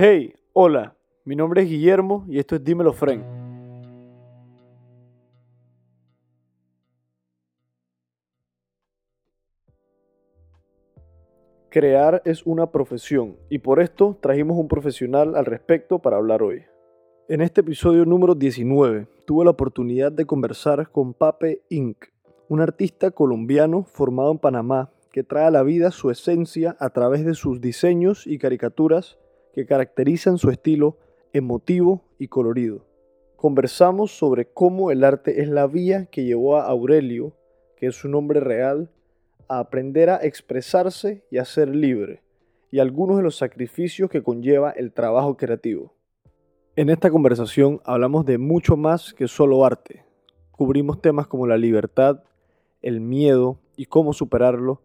Hey, hola, mi nombre es Guillermo y esto es Dímelo Frank. Crear es una profesión y por esto trajimos un profesional al respecto para hablar hoy. En este episodio número 19 tuve la oportunidad de conversar con Pape Inc., un artista colombiano formado en Panamá que trae a la vida su esencia a través de sus diseños y caricaturas que caracterizan su estilo emotivo y colorido. Conversamos sobre cómo el arte es la vía que llevó a Aurelio, que es su nombre real, a aprender a expresarse y a ser libre, y algunos de los sacrificios que conlleva el trabajo creativo. En esta conversación hablamos de mucho más que solo arte. Cubrimos temas como la libertad, el miedo y cómo superarlo,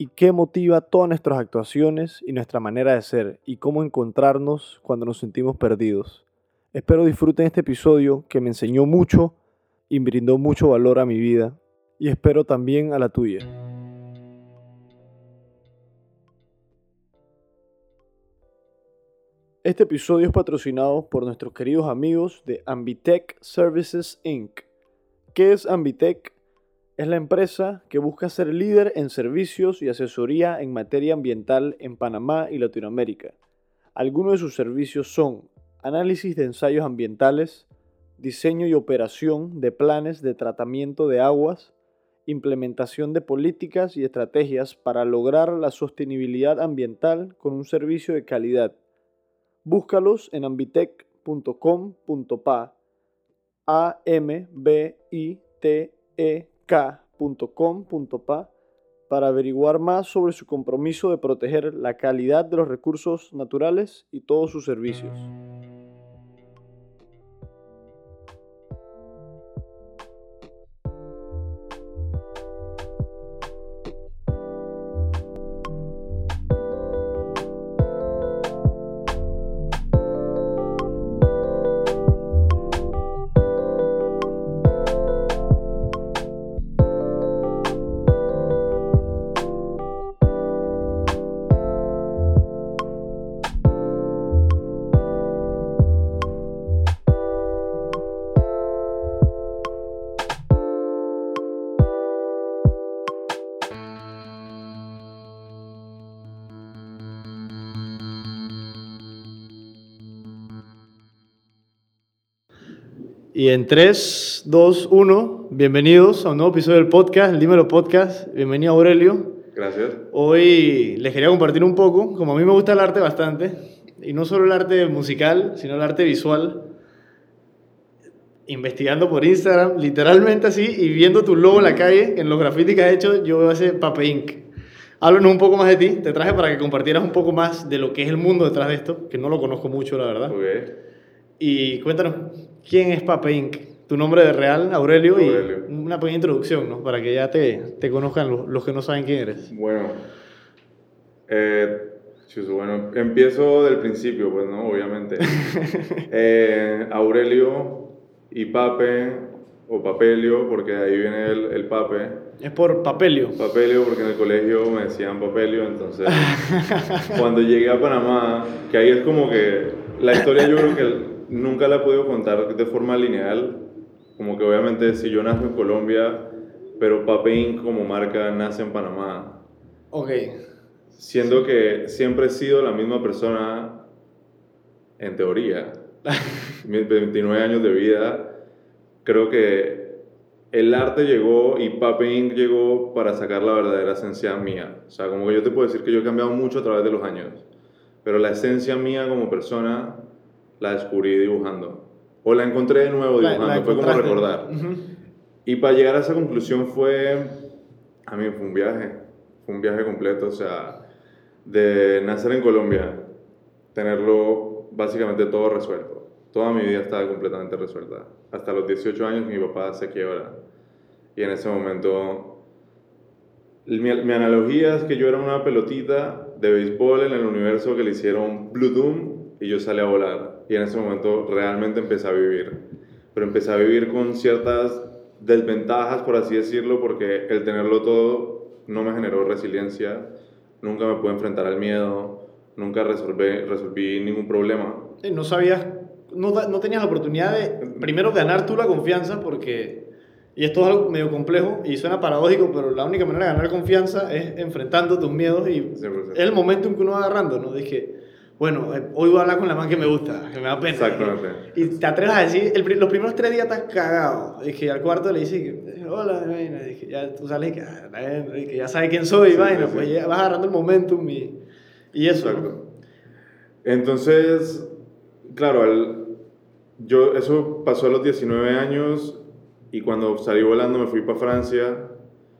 y qué motiva todas nuestras actuaciones y nuestra manera de ser, y cómo encontrarnos cuando nos sentimos perdidos. Espero disfruten este episodio que me enseñó mucho y brindó mucho valor a mi vida, y espero también a la tuya. Este episodio es patrocinado por nuestros queridos amigos de Ambitech Services Inc. ¿Qué es Ambitech? Es la empresa que busca ser líder en servicios y asesoría en materia ambiental en Panamá y Latinoamérica. Algunos de sus servicios son análisis de ensayos ambientales, diseño y operación de planes de tratamiento de aguas, implementación de políticas y estrategias para lograr la sostenibilidad ambiental con un servicio de calidad Búscalos en ambitec.com.pa, a m b i t e k.com.pa para averiguar más sobre su compromiso de proteger la calidad de los recursos naturales y todos sus servicios. Y en 3, 2, 1, bienvenidos a un nuevo episodio del podcast, el Dímelo Podcast. Bienvenido Aurelio. Gracias. Hoy les quería compartir un poco, como a mí me gusta el arte bastante, y no solo el arte musical, sino el arte visual. Investigando por Instagram, literalmente así, y viendo tu logo en la calle, en los grafitis que has hecho, yo veo ese Pape Inc. Háblanos un poco más de ti, te traje para que compartieras un poco más de lo que es el mundo detrás de esto, que no lo conozco mucho, la verdad. Okay. Y cuéntanos, ¿quién es Pape Inc? Tu nombre de real, Aurelio, Aurelio. y una pequeña introducción, ¿no? Para que ya te, te conozcan los, los que no saben quién eres. Bueno, eh, bueno, empiezo del principio, pues, ¿no? Obviamente. Eh, Aurelio y Pape, o Papelio, porque ahí viene el, el Pape. Es por Papelio. Papelio, porque en el colegio me decían Papelio, entonces cuando llegué a Panamá, que ahí es como que la historia yo creo que nunca la he podido contar de forma lineal, como que obviamente si yo nací en Colombia, pero Pape Inc. como marca nace en Panamá, Ok. siendo que siempre he sido la misma persona en teoría. Mis 29 años de vida, creo que el arte llegó y Pape Inc. llegó para sacar la verdadera esencia mía. O sea, como que yo te puedo decir que yo he cambiado mucho a través de los años, pero la esencia mía como persona la descubrí dibujando. O la encontré de nuevo La- dibujando, la fue como recordar. Ujú. Y para llegar a esa conclusión fue, a mí fue un viaje, fue un viaje completo, o sea, de nacer en Colombia, tenerlo básicamente todo resuelto. Toda mi vida estaba completamente resuelta. Hasta los 18 años mi papá se quiebra. Y en ese momento, mi, mi analogía es que yo era una pelotita de béisbol en el universo que le hicieron Blue Doom y yo salí a volar. Y en ese momento realmente empecé a vivir. Pero empecé a vivir con ciertas desventajas, por así decirlo, porque el tenerlo todo no me generó resiliencia. Nunca me pude enfrentar al miedo. nunca resolví, resolví ningún problema. Sí, no sabías, no, no tenías la oportunidad de, primero, ganar tú la confianza, porque, y esto es algo medio complejo y suena paradójico, pero la única manera de ganar confianza es enfrentando tus miedos y 100%. es el momento en que uno va agarrando, ¿no? Dije, bueno, eh, hoy voy a hablar con la man que me gusta, que me da pena. Exactamente. Y te atreves a decir, el los primeros tres días estás cagado. Dije, al cuarto le dice, que, hola, vaina. Dije, ya tú sales que, ah, que ya sabes quién soy, Sí, vaina. sí, Pues ya vas agarrando el momentum y, y eso. ¿no? Exacto. Entonces, claro, yo, eso pasó a los 19 años y cuando salí volando me fui para Francia.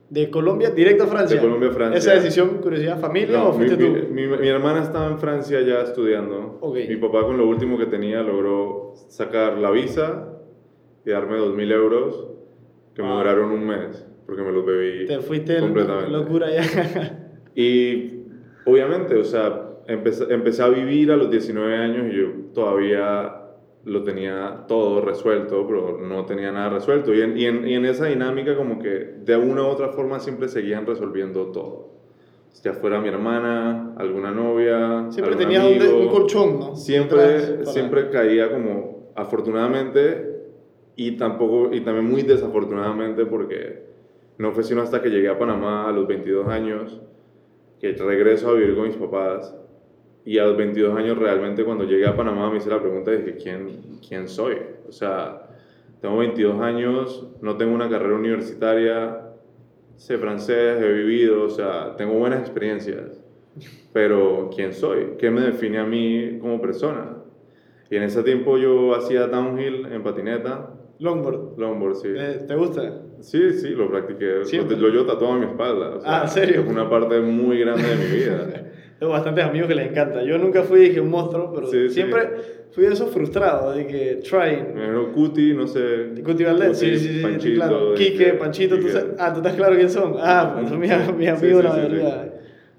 De Colombia directo a Francia. De Colombia a Francia. ¿Esa decisión, curiosidad, familia No, o mi, fuiste tú? mi- mi- mi hermana estaba en Francia ya estudiando. Ok. Mi papá con lo último que tenía logró sacar la visa y darme 2.000 euros que me Ah. duraron un mes porque me los bebí Te fuiste completamente. locura ya. Y obviamente, o sea, empecé, empecé a vivir a los 19 años y yo todavía lo tenía todo resuelto, pero no tenía nada resuelto. Y en, y en, y en esa dinámica como que de una u otra forma siempre seguían resolviendo todo. Ya fuera mi hermana, alguna novia, Siempre de- amigo, un colchón, ¿no? Siempre, siempre caía como afortunadamente y tampoco y también muy desafortunadamente porque no fue sino hasta que llegué a Panamá a los 22 años que regreso a vivir con mis papás y a los 22 años realmente cuando llegué a Panamá me hice la pregunta de quién quién soy o sea tengo 22 años no tengo una carrera universitaria sé francés he vivido o sea tengo buenas experiencias pero quién soy, qué me define a mí como persona. Y en ese tiempo yo hacía downhill en patineta, Longboard. longboard, sí. Eh, ¿Te gusta? Sí, sí, lo practiqué. Siempre. Lo, llevo tatuado en mi espalda. o sea, Ah, ¿en serio? Es una parte muy grande de mi vida. Tengo bastantes amigos que les encanta. Yo nunca fui dije, un monstruo, pero Sí, sí. siempre fui de esos frustrados, de que trying. Imagino Cuti, no sé. Cuti Valdés, sí, sí, sí, sí, Panchito, claro. de Quique, que- Panchito, ¿tú Quique. sabes? Ah, ¿tú estás claro quién son? Ah, pues son mis, mis Sí, amigos, sí, la sí, sí. verdad.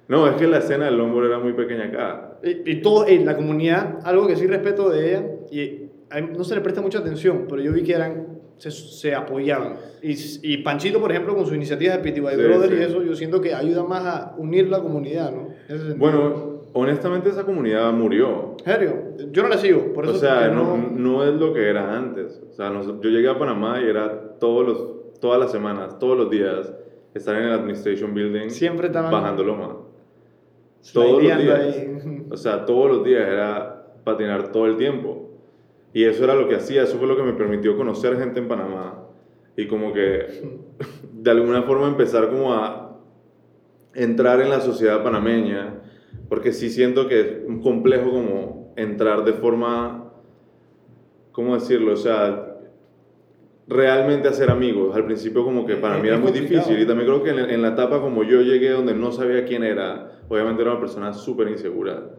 No, es que la escena del longboard era muy pequeña acá. Y, y todo, en la comunidad, algo que sí respeto de ella, y a- no se le presta mucha atención, pero yo vi que eran, se, se apoyaban. Y, y Panchito, por ejemplo, con su iniciativa de Pity White Sí, Brothers sí. y eso, yo siento que ayuda más a unir la comunidad, ¿no? Bueno, honestamente esa comunidad murió. ¿En serio? Yo no la sigo, por eso o sea, no, no es lo que era antes. O sea, yo llegué a Panamá y era todos los, todas las semanas, todos los días, estar en el Administration Building Siempre estaban- bajando loma. Todos los días. ahí. O sea, todos los días era patinar todo el tiempo. Y eso era lo que hacía, eso fue lo que me permitió conocer gente en Panamá. Y como que de alguna forma empezar como a entrar en la sociedad panameña, porque sí siento que es un complejo como entrar de forma, ¿cómo decirlo? O sea, realmente hacer amigos. Al principio como que para Es- mí era muy complicado. difícil y también creo que en, en la etapa como yo llegué donde no sabía quién era, obviamente era una persona súper insegura.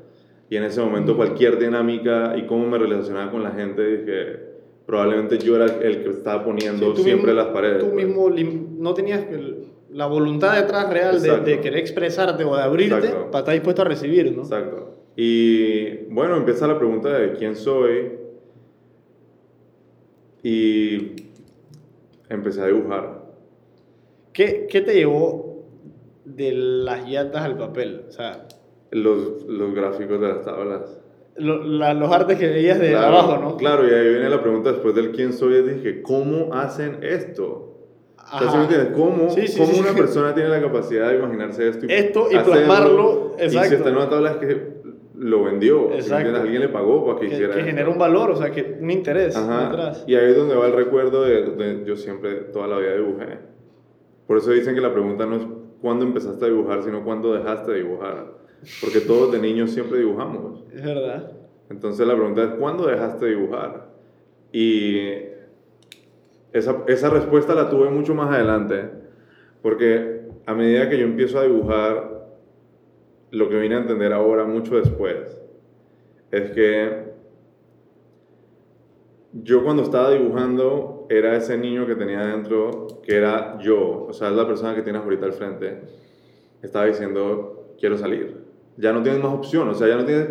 Y en ese momento cualquier dinámica y cómo me relacionaba con la gente, dije, probablemente yo era el que estaba poniendo Sí, siempre mismo- las paredes. Tú pues. mismo no tenías el- la voluntad detrás real de, querer expresarte o de abrirte Exacto. para estar dispuesto a recibir, ¿no? Exacto. Y bueno, empieza la pregunta de quién soy. Y empecé a dibujar. ¿Qué, ¿Qué te llevó de las llantas al papel? O sea, Los, los gráficos de las tablas. lo- la- los artes que veías de Claro, abajo, ¿no? Claro, y ahí viene la pregunta después del quién soy. Dije, ¿cómo hacen esto? ¿Cómo, Sí, sí, cómo sí, una persona tiene la capacidad de imaginarse esto y, Esto y plasmarlo, Y si exacto. está en una tabla es que lo vendió. ¿sí me Exacto. Alguien le pagó para que, Que, hiciera que genera un valor, o sea, que un interés Ajá. detrás. Y ahí es donde va el recuerdo de, de- yo siempre toda la vida dibujé. Por eso dicen que la pregunta no es cuándo empezaste a dibujar, sino cuándo dejaste de dibujar. Porque todos de niños siempre dibujamos. Es verdad. Entonces la pregunta es ¿cuándo dejaste de dibujar? Y esa, esa respuesta la tuve mucho más adelante. Porque a medida que yo empiezo a dibujar, lo que vine a entender ahora, mucho después, es que yo cuando estaba dibujando era ese niño que tenía dentro, que era yo, o sea, es la persona que tienes ahorita al frente, estaba diciendo, quiero salir. Ya no tienes más opción, o sea, ya no tienes,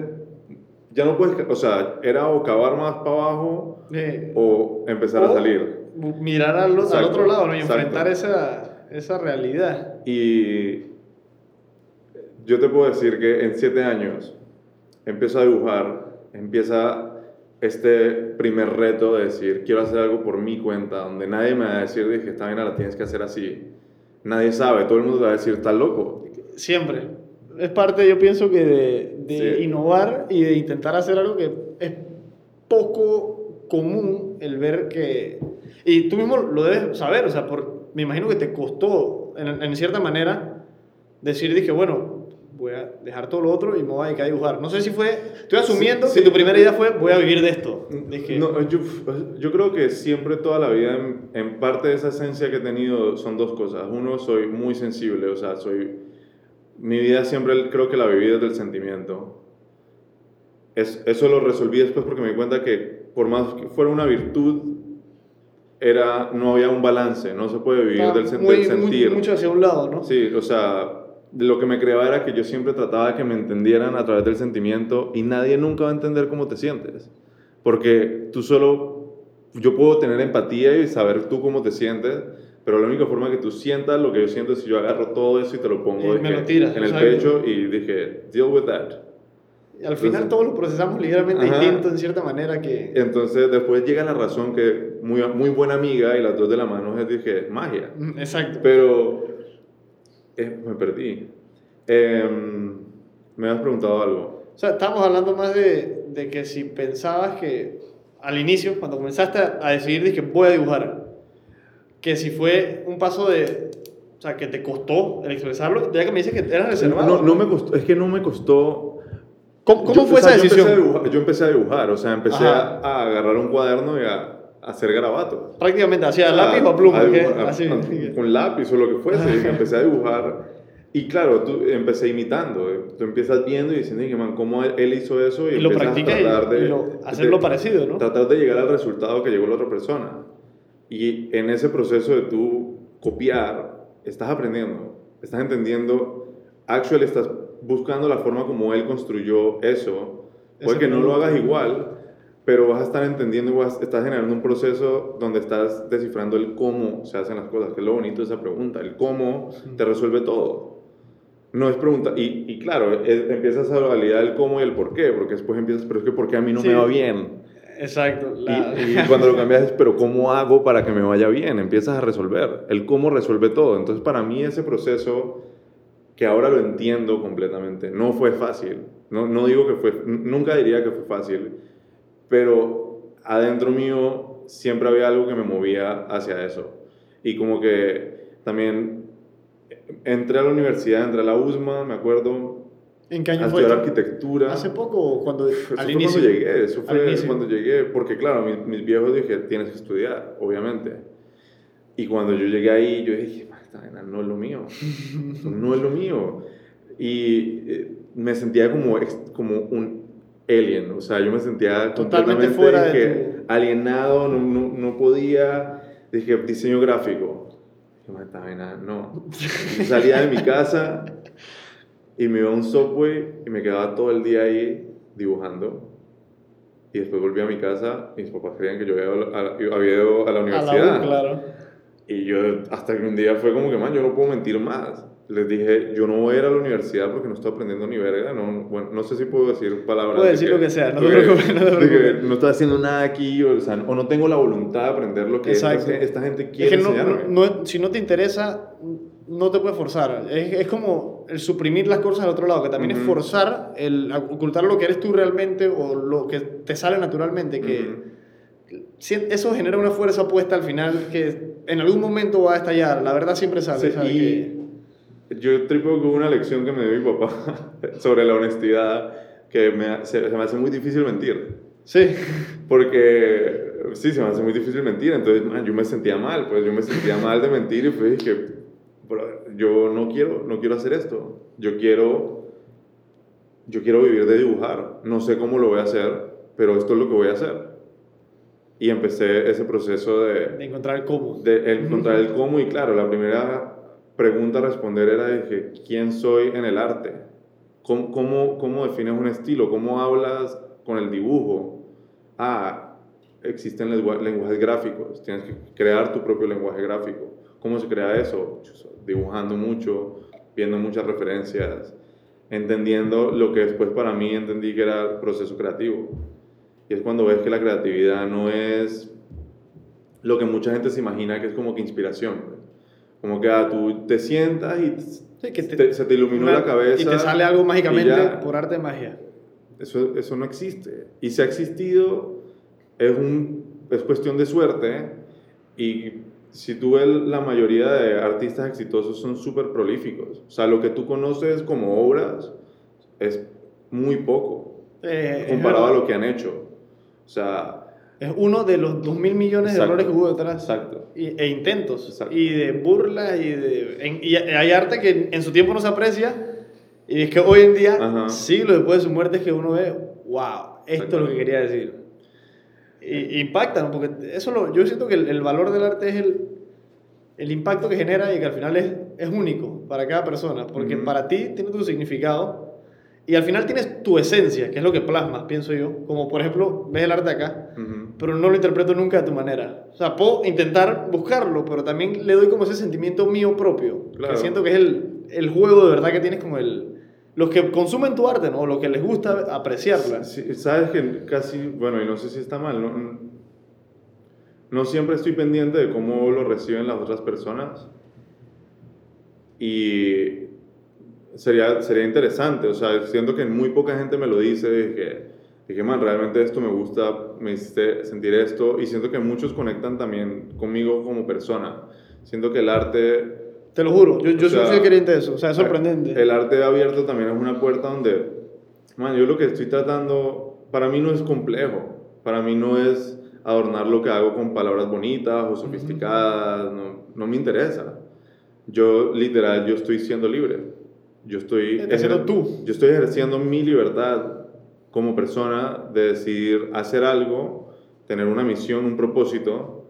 ya no puedes, o sea, era o cavar más para abajo Eh, o empezar a salir. Mirar al, otro lado ¿no? y exacto. enfrentar esa, esa realidad. Y yo te puedo decir que en siete años empiezo a dibujar, empieza este primer reto de decir, quiero hacer algo por mi cuenta, donde nadie me va a decir, dije, esta vaina la tienes que hacer así. Nadie sabe, todo el mundo te va a decir, estás loco. Siempre. Es parte, yo pienso que de, de innovar y de intentar hacer algo que es poco común el ver que... Y tú mismo lo debes saber, o sea, por, me imagino que te costó, en, en cierta manera, decir, dije, bueno, voy a dejar todo lo otro y me voy a dedicar a dibujar. No sé si fue, estoy asumiendo que tu primera idea fue, voy a vivir de esto. No, yo, yo, creo que siempre toda la vida, en, parte de esa esencia que he tenido, son dos cosas. Uno, soy muy sensible, o sea, soy... Mi vida siempre creo que la viví desde el sentimiento. Es, eso lo resolví después porque me di cuenta que por más que fuera una virtud, era, no había un balance, no se puede vivir del, del, sentir. mucho hacia un lado, ¿no? Sí, o sea, lo que me creaba era que yo siempre trataba de que me entendieran a través del sentimiento y nadie nunca va a entender cómo te sientes. Porque tú solo, yo puedo tener empatía y saber tú cómo te sientes, pero la única forma que tú sientas lo que yo siento es si yo agarro todo eso y te lo pongo en el pecho y dije, deal with that. Al final todos lo procesamos ligeramente distinto en cierta manera que... Entonces después llega la razón que muy, muy buena amiga y las dos de la mano es, dije, magia. Exacto. Pero eh, me perdí. Em, me has preguntado algo. O sea, estamos hablando más de, de, que si pensabas que al inicio, cuando comenzaste a decidir, dije, voy a dibujar, que si fue un paso de, o sea, que te costó el expresarlo, ya que me dices que eras reservado. No, no me costó, es que no me costó... ¿Cómo, cómo fue esa decisión? Yo empecé, a dibujar, o sea, empecé a, agarrar un cuaderno y a, hacer garabatos. Prácticamente hacía lápiz o pluma. así. con lápiz o lo que fuese. empecé a dibujar. Y claro, tú empecé imitando. Eh. Tú empiezas viendo y diciendo, man, ¿cómo él hizo eso? Y, lo practica y, hacerlo parecido, ¿no? Tratar de llegar al resultado que llegó la otra persona. Y en ese proceso de tú copiar, estás aprendiendo, estás entendiendo, actually estás buscando la forma como él construyó eso. Puede que no lo hagas igual, pero vas a estar entendiendo y vas, estás generando un proceso donde estás descifrando el cómo se hacen las cosas, que es lo bonito de esa pregunta, el cómo te resuelve todo. No es pregunta, y, y claro, empiezas a validar el cómo y el por qué, porque después empiezas, pero es que ¿por qué a mí no me va bien? Exacto. Y, cuando lo cambias es, pero ¿cómo hago para que me vaya bien? Empiezas a resolver. El cómo resuelve todo. Entonces, para mí ese proceso, que ahora lo entiendo completamente, no fue fácil. No, no digo que fue, nunca diría que fue fácil pero adentro mío siempre había algo que me movía hacia eso. Y como que también entré a la universidad, entré a la USMA, me acuerdo. ¿En qué año a estudiar arquitectura. ¿Hace poco cuando eso al fue inicio? cuando llegué, eso fue cuando llegué, porque claro, mis, mis, viejos dije, tienes que estudiar, obviamente. Y cuando yo llegué ahí, yo dije, no es lo mío, no es lo mío. Y eh, me sentía como, como un alien, o sea, yo me sentía totalmente fuera de alienado, no, no, no, podía, dije, diseño gráfico. Dije, no. Yo salía de mi casa y me iba a un subway y me quedaba todo el día ahí dibujando. Y después volví a mi casa y mis papás creían que yo había ido a, la universidad. A claro. Y yo, hasta que un día fue como que, man, yo no puedo mentir más les dije, yo no voy a ir a la universidad porque no estoy aprendiendo ni verga. No, bueno, no sé si puedo decir palabras. Puedo decir lo que sea, no te preocupes. No, no estoy haciendo nada aquí o, sea, o, no tengo la voluntad de aprender lo que esta, esta, gente quiere es que no, si no te interesa, no te puedes forzar. Es, es, como el suprimir las cosas al otro lado, que también es forzar, el ocultar lo que eres tú realmente o lo que te sale naturalmente. Que eso genera una fuerza opuesta al final que en algún momento va a estallar. La verdad siempre sale. y, que yo tripo con una lección que me dio mi papá sobre la honestidad, que me, se, me hace muy difícil mentir. Sí. Porque, sí, se me hace muy difícil mentir. Entonces, yo me sentía mal, pues yo me sentía mal de mentir y pues dije, yo no quiero, no quiero hacer esto. Yo quiero, yo quiero vivir de dibujar. No sé cómo lo voy a hacer, pero esto es lo que voy a hacer. Y empecé ese proceso de... De encontrar el cómo. De encontrar el cómo y claro, la primera pregunta a responder era de ¿quién soy en el arte? ¿Cómo, cómo, cómo defines un estilo? ¿Cómo hablas con el dibujo? Ah, existen lenguajes gráficos, tienes que crear tu propio lenguaje gráfico. ¿Cómo se crea eso? Dibujando mucho, viendo muchas referencias, entendiendo lo que después para mí entendí que era el proceso creativo. Y es cuando ves que la creatividad no es lo que mucha gente se imagina que es como que inspiración. Como que ah, tú te sientas y Sí, que te- te- se te iluminó una- la cabeza. Y te sale algo mágicamente ya. por arte de magia. Eso, eso no existe. Y si ha existido, es, un, es cuestión de suerte. Y si tú ves la mayoría de artistas exitosos son súper prolíficos. O sea, lo que tú conoces como obras es muy poco Eh, comparado a lo que han hecho. O sea, Es uno de los 2 mil millones de Exacto. errores que hubo detrás. exacto. Y- e intentos. Exacto. Y de burlas y de... en- y hay arte que en su tiempo no se aprecia. Y es que hoy en día, Ajá. siglos después de su muerte, es que uno ve, wow, esto es lo que quería decir. Y, impacta, ¿no? Porque eso lo, yo siento que el, el valor del arte es el, el impacto que genera y que al final es, es único para cada persona. Porque Ujú. para ti tiene tu significado y al final tienes tu esencia, que es lo que plasmas, pienso yo. Como por ejemplo, ves el arte acá Ujú. pero no lo interpreto nunca de tu manera. O sea, puedo intentar buscarlo, pero también le doy como ese sentimiento mío propio. Claro. Que siento que es el, el juego de verdad que tienes como el... Los que consumen tu arte, ¿no? Los que les gusta apreciarla. Sí, sabes que casi, bueno, y no sé si está mal, no, no siempre estoy pendiente de cómo lo reciben las otras personas. Y sería, sería interesante, o sea, siento que muy poca gente me lo dice, dije, dije, man, realmente esto me gusta, me hiciste sentir esto, y siento que muchos conectan también conmigo como persona. Siento que el arte Te lo juro, yo, yo sea, soy creyente de eso. O sea, es sorprendente. el arte abierto también es una puerta donde, man, yo lo que estoy tratando, para mí no es complejo, para mí no es adornar lo que hago con palabras bonitas o sofisticadas, no, no me interesa. Yo, literal, yo estoy siendo libre. Yo estoy, tú. yo estoy ejerciendo mi libertad como persona de decidir hacer algo, tener una misión, un propósito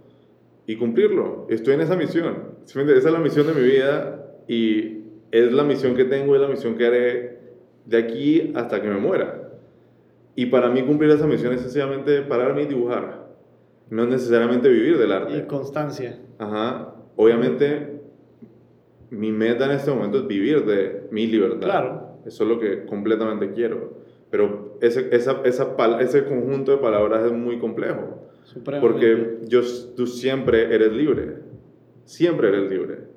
y cumplirlo. Estoy en esa misión. Esa es la misión de mi vida y es la misión que tengo, es la misión que haré de aquí hasta que me muera. Y para mí cumplir esa misión es sencillamente pararme y dibujar. No es necesariamente vivir del arte. Y constancia. Ajá. Obviamente, mi meta en este momento es vivir de mi libertad. Claro. Eso es lo que completamente quiero. Pero ese, esa, esa, ese conjunto de palabras es muy complejo. Supremo. Porque yo, tú siempre eres libre. Siempre eres libre.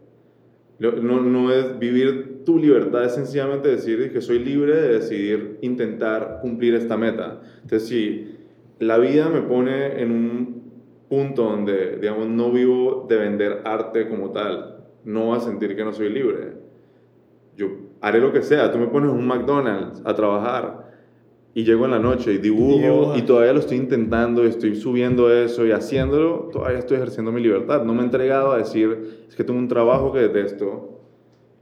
No, no es vivir tu libertad, es sencillamente decir que soy libre de decidir intentar cumplir esta meta. Entonces, si la vida me pone en un punto donde, digamos, no vivo de vender arte como tal, no voy a sentir que no soy libre. Yo haré lo que sea. Tú me pones un McDonald's a trabajar y llego en la noche y dibujo Y y todavía lo estoy intentando y estoy subiendo eso y haciéndolo, todavía estoy ejerciendo mi libertad. No me he entregado a decir, es que tengo un trabajo que detesto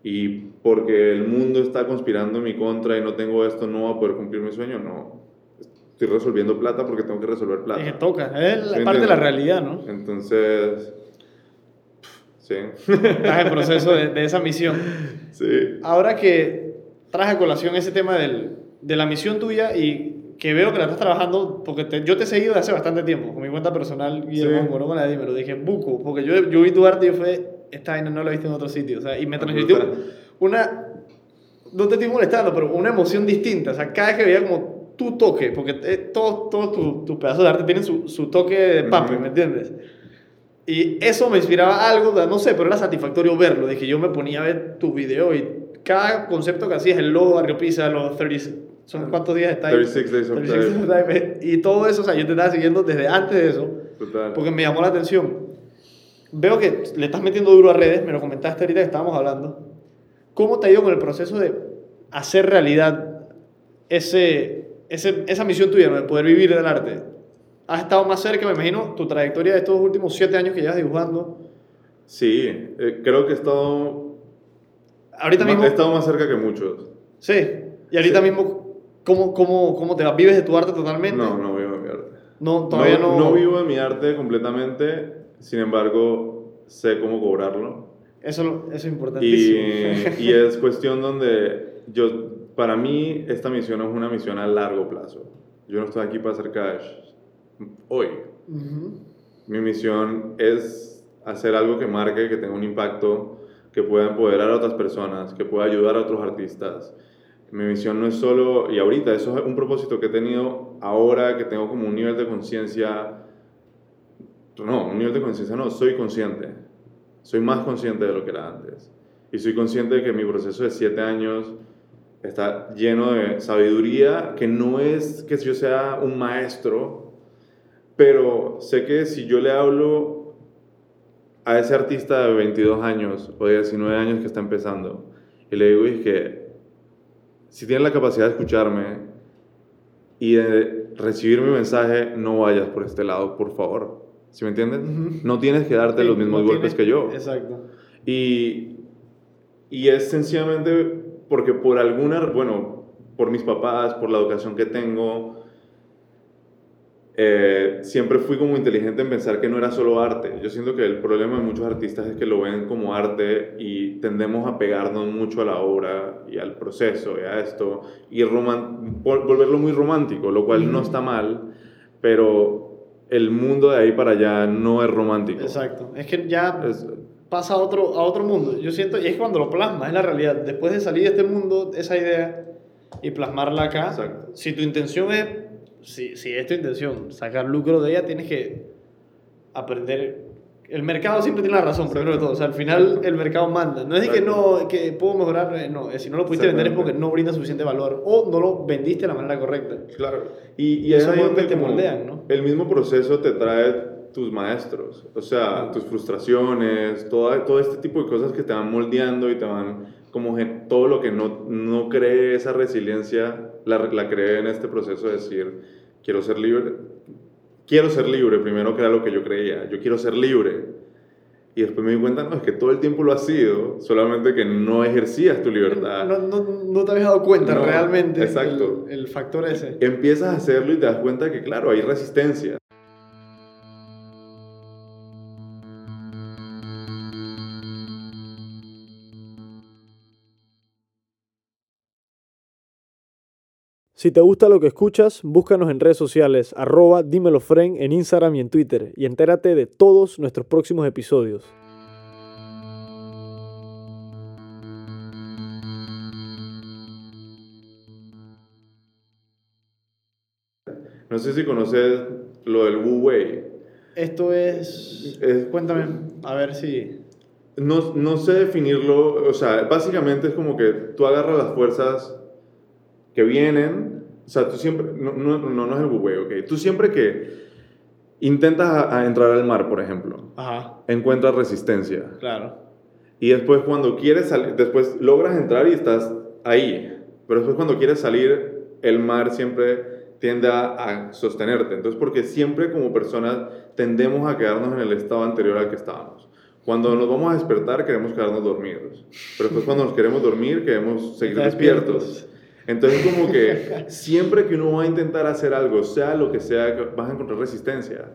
y porque el mundo está conspirando en mi contra y no tengo esto, no voy a poder cumplir mi sueño. No. Estoy resolviendo plata porque tengo que resolver plata. Es que toca. Es la ¿Sí parte de la realidad, ¿no? Entonces, sí. Estás en proceso de, de esa misión. sí. Ahora que traje a colación ese tema del, de la misión tuya y que veo que la estás trabajando, porque te- yo te he seguido desde hace bastante tiempo, con mi cuenta personal, Guillermo Sí. La de me lo dije, buco, porque yo, yo vi tu arte y fue, esta vaina no la he visto en otro sitio, o sea, y me transmitió Brutal. una, no te estoy molestando, pero una emoción distinta, o sea, cada vez que veía como tu toque, porque eh, todos todos tus tus pedazos de arte tienen su, su toque de papi, Ujú. ¿me entiendes? Y eso me inspiraba algo, no sé, pero era satisfactorio verlo. Dije, yo me ponía a ver tu video y cada concepto que hacías, el logo, Barrio los 30, ¿son cuántos días está ahí? 36 Days of 36 Life. Days of Life. Y todo eso, o sea, yo te estaba siguiendo desde antes de eso, Total. porque me llamó la atención. Veo que le estás metiendo duro a redes, me lo comentaste ahorita que estábamos hablando. ¿Cómo te ha ido con el proceso de hacer realidad ese, ese, esa misión tuya, de poder vivir del arte? Has estado más cerca, me imagino, tu trayectoria de estos últimos siete años que llevas dibujando. Sí, eh, creo que he estado, Ahorita mismo... he estado más cerca que muchos. Sí, y ahorita Sí. mismo, ¿cómo, cómo, ¿cómo te va? ¿Vives de tu arte totalmente? No, no vivo de mi arte. No, todavía no... no vivo de mi arte completamente, sin embargo, sé cómo cobrarlo. Eso, lo- eso es Y, importantísimo. y es cuestión donde yo, para mí, esta misión es una misión a largo plazo. Yo no estoy aquí para hacer cash hoy. Mi misión es hacer algo que marque, que tenga un impacto, que pueda empoderar a otras personas, que pueda ayudar a otros artistas. Mi misión no es solo, y ahorita, eso es un propósito que he tenido ahora que tengo como un nivel de conciencia, no, un nivel de conciencia no, soy consciente, soy más consciente de lo que era antes. Y soy consciente de que mi proceso de siete años está lleno de sabiduría, que no es que yo sea un maestro, pero sé que si yo le hablo a ese artista de 22 años o de 19 años que está empezando, y le digo, es que si tienes la capacidad de escucharme y de recibir mi mensaje, no vayas por este lado, por favor. ¿Sí me entiendes? No tienes que darte los mismos golpes que yo. Exacto. Y, y es sencillamente porque por alguna, bueno, por mis papás, por la educación que tengo, eh, siempre fui como inteligente en pensar que no era solo arte. Yo siento que el problema de muchos artistas es que lo ven como arte y tendemos a pegarnos mucho a la obra y al proceso y a esto y volverlo muy romántico, lo cual no está mal, pero el mundo de ahí para allá no es romántico. Exacto, es que ya pasa a otro, a otro mundo. Yo siento, y es cuando lo plasma, es la realidad. Después de salir de este mundo, esa idea y plasmarla acá, si tu intención es si, si es tu intención sacar lucro de ella, tienes que aprender. El mercado siempre tiene la razón, primero de todo. O sea, al final el mercado manda. No es de que no, que puedo mejorar, eh, no. Si no lo pudiste vender es porque no brinda suficiente valor o no lo vendiste de la manera correcta. Claro. Y, y eso es te moldean, ¿no? El mismo proceso te trae tus maestros, o sea, tus frustraciones, todo, todo este tipo de cosas que te van moldeando y te van, como todo lo que no, no cree esa resiliencia, la, la cree en este proceso de decir, quiero ser libre, quiero ser libre, primero que era lo que yo creía, yo quiero ser libre. Y después me di cuenta, no, es que todo el tiempo lo has sido, solamente que no ejercías tu libertad. No, no, no te habías dado cuenta realmente exacto. El, el factor ese. Empiezas a hacerlo y te das cuenta que, claro, hay resistencia. Si te gusta lo que escuchas, búscanos en redes sociales, arroba dímelofren en Instagram y en Twitter, y entérate de todos nuestros próximos episodios. No sé si conoces lo del Wu Wei. Esto es... Cuéntame, a ver si... No, no sé definirlo, o sea, básicamente es como que tú agarras las fuerzas que vienen, o sea, tú siempre, no, no, no, es el bubuey, ok, tú siempre que intentas a, entrar al mar, por ejemplo, encuentras resistencia. Claro. Y después cuando quieres salir, después logras entrar y estás ahí, pero después cuando quieres salir, el mar siempre tiende a, a sostenerte. Entonces, porque siempre como personas tendemos a quedarnos en el estado anterior al que estábamos. Cuando nos vamos a despertar queremos quedarnos dormidos, pero después cuando nos queremos dormir queremos seguir despiertos. Entonces, como que siempre que uno va a intentar hacer algo, sea lo que sea, vas a encontrar resistencia.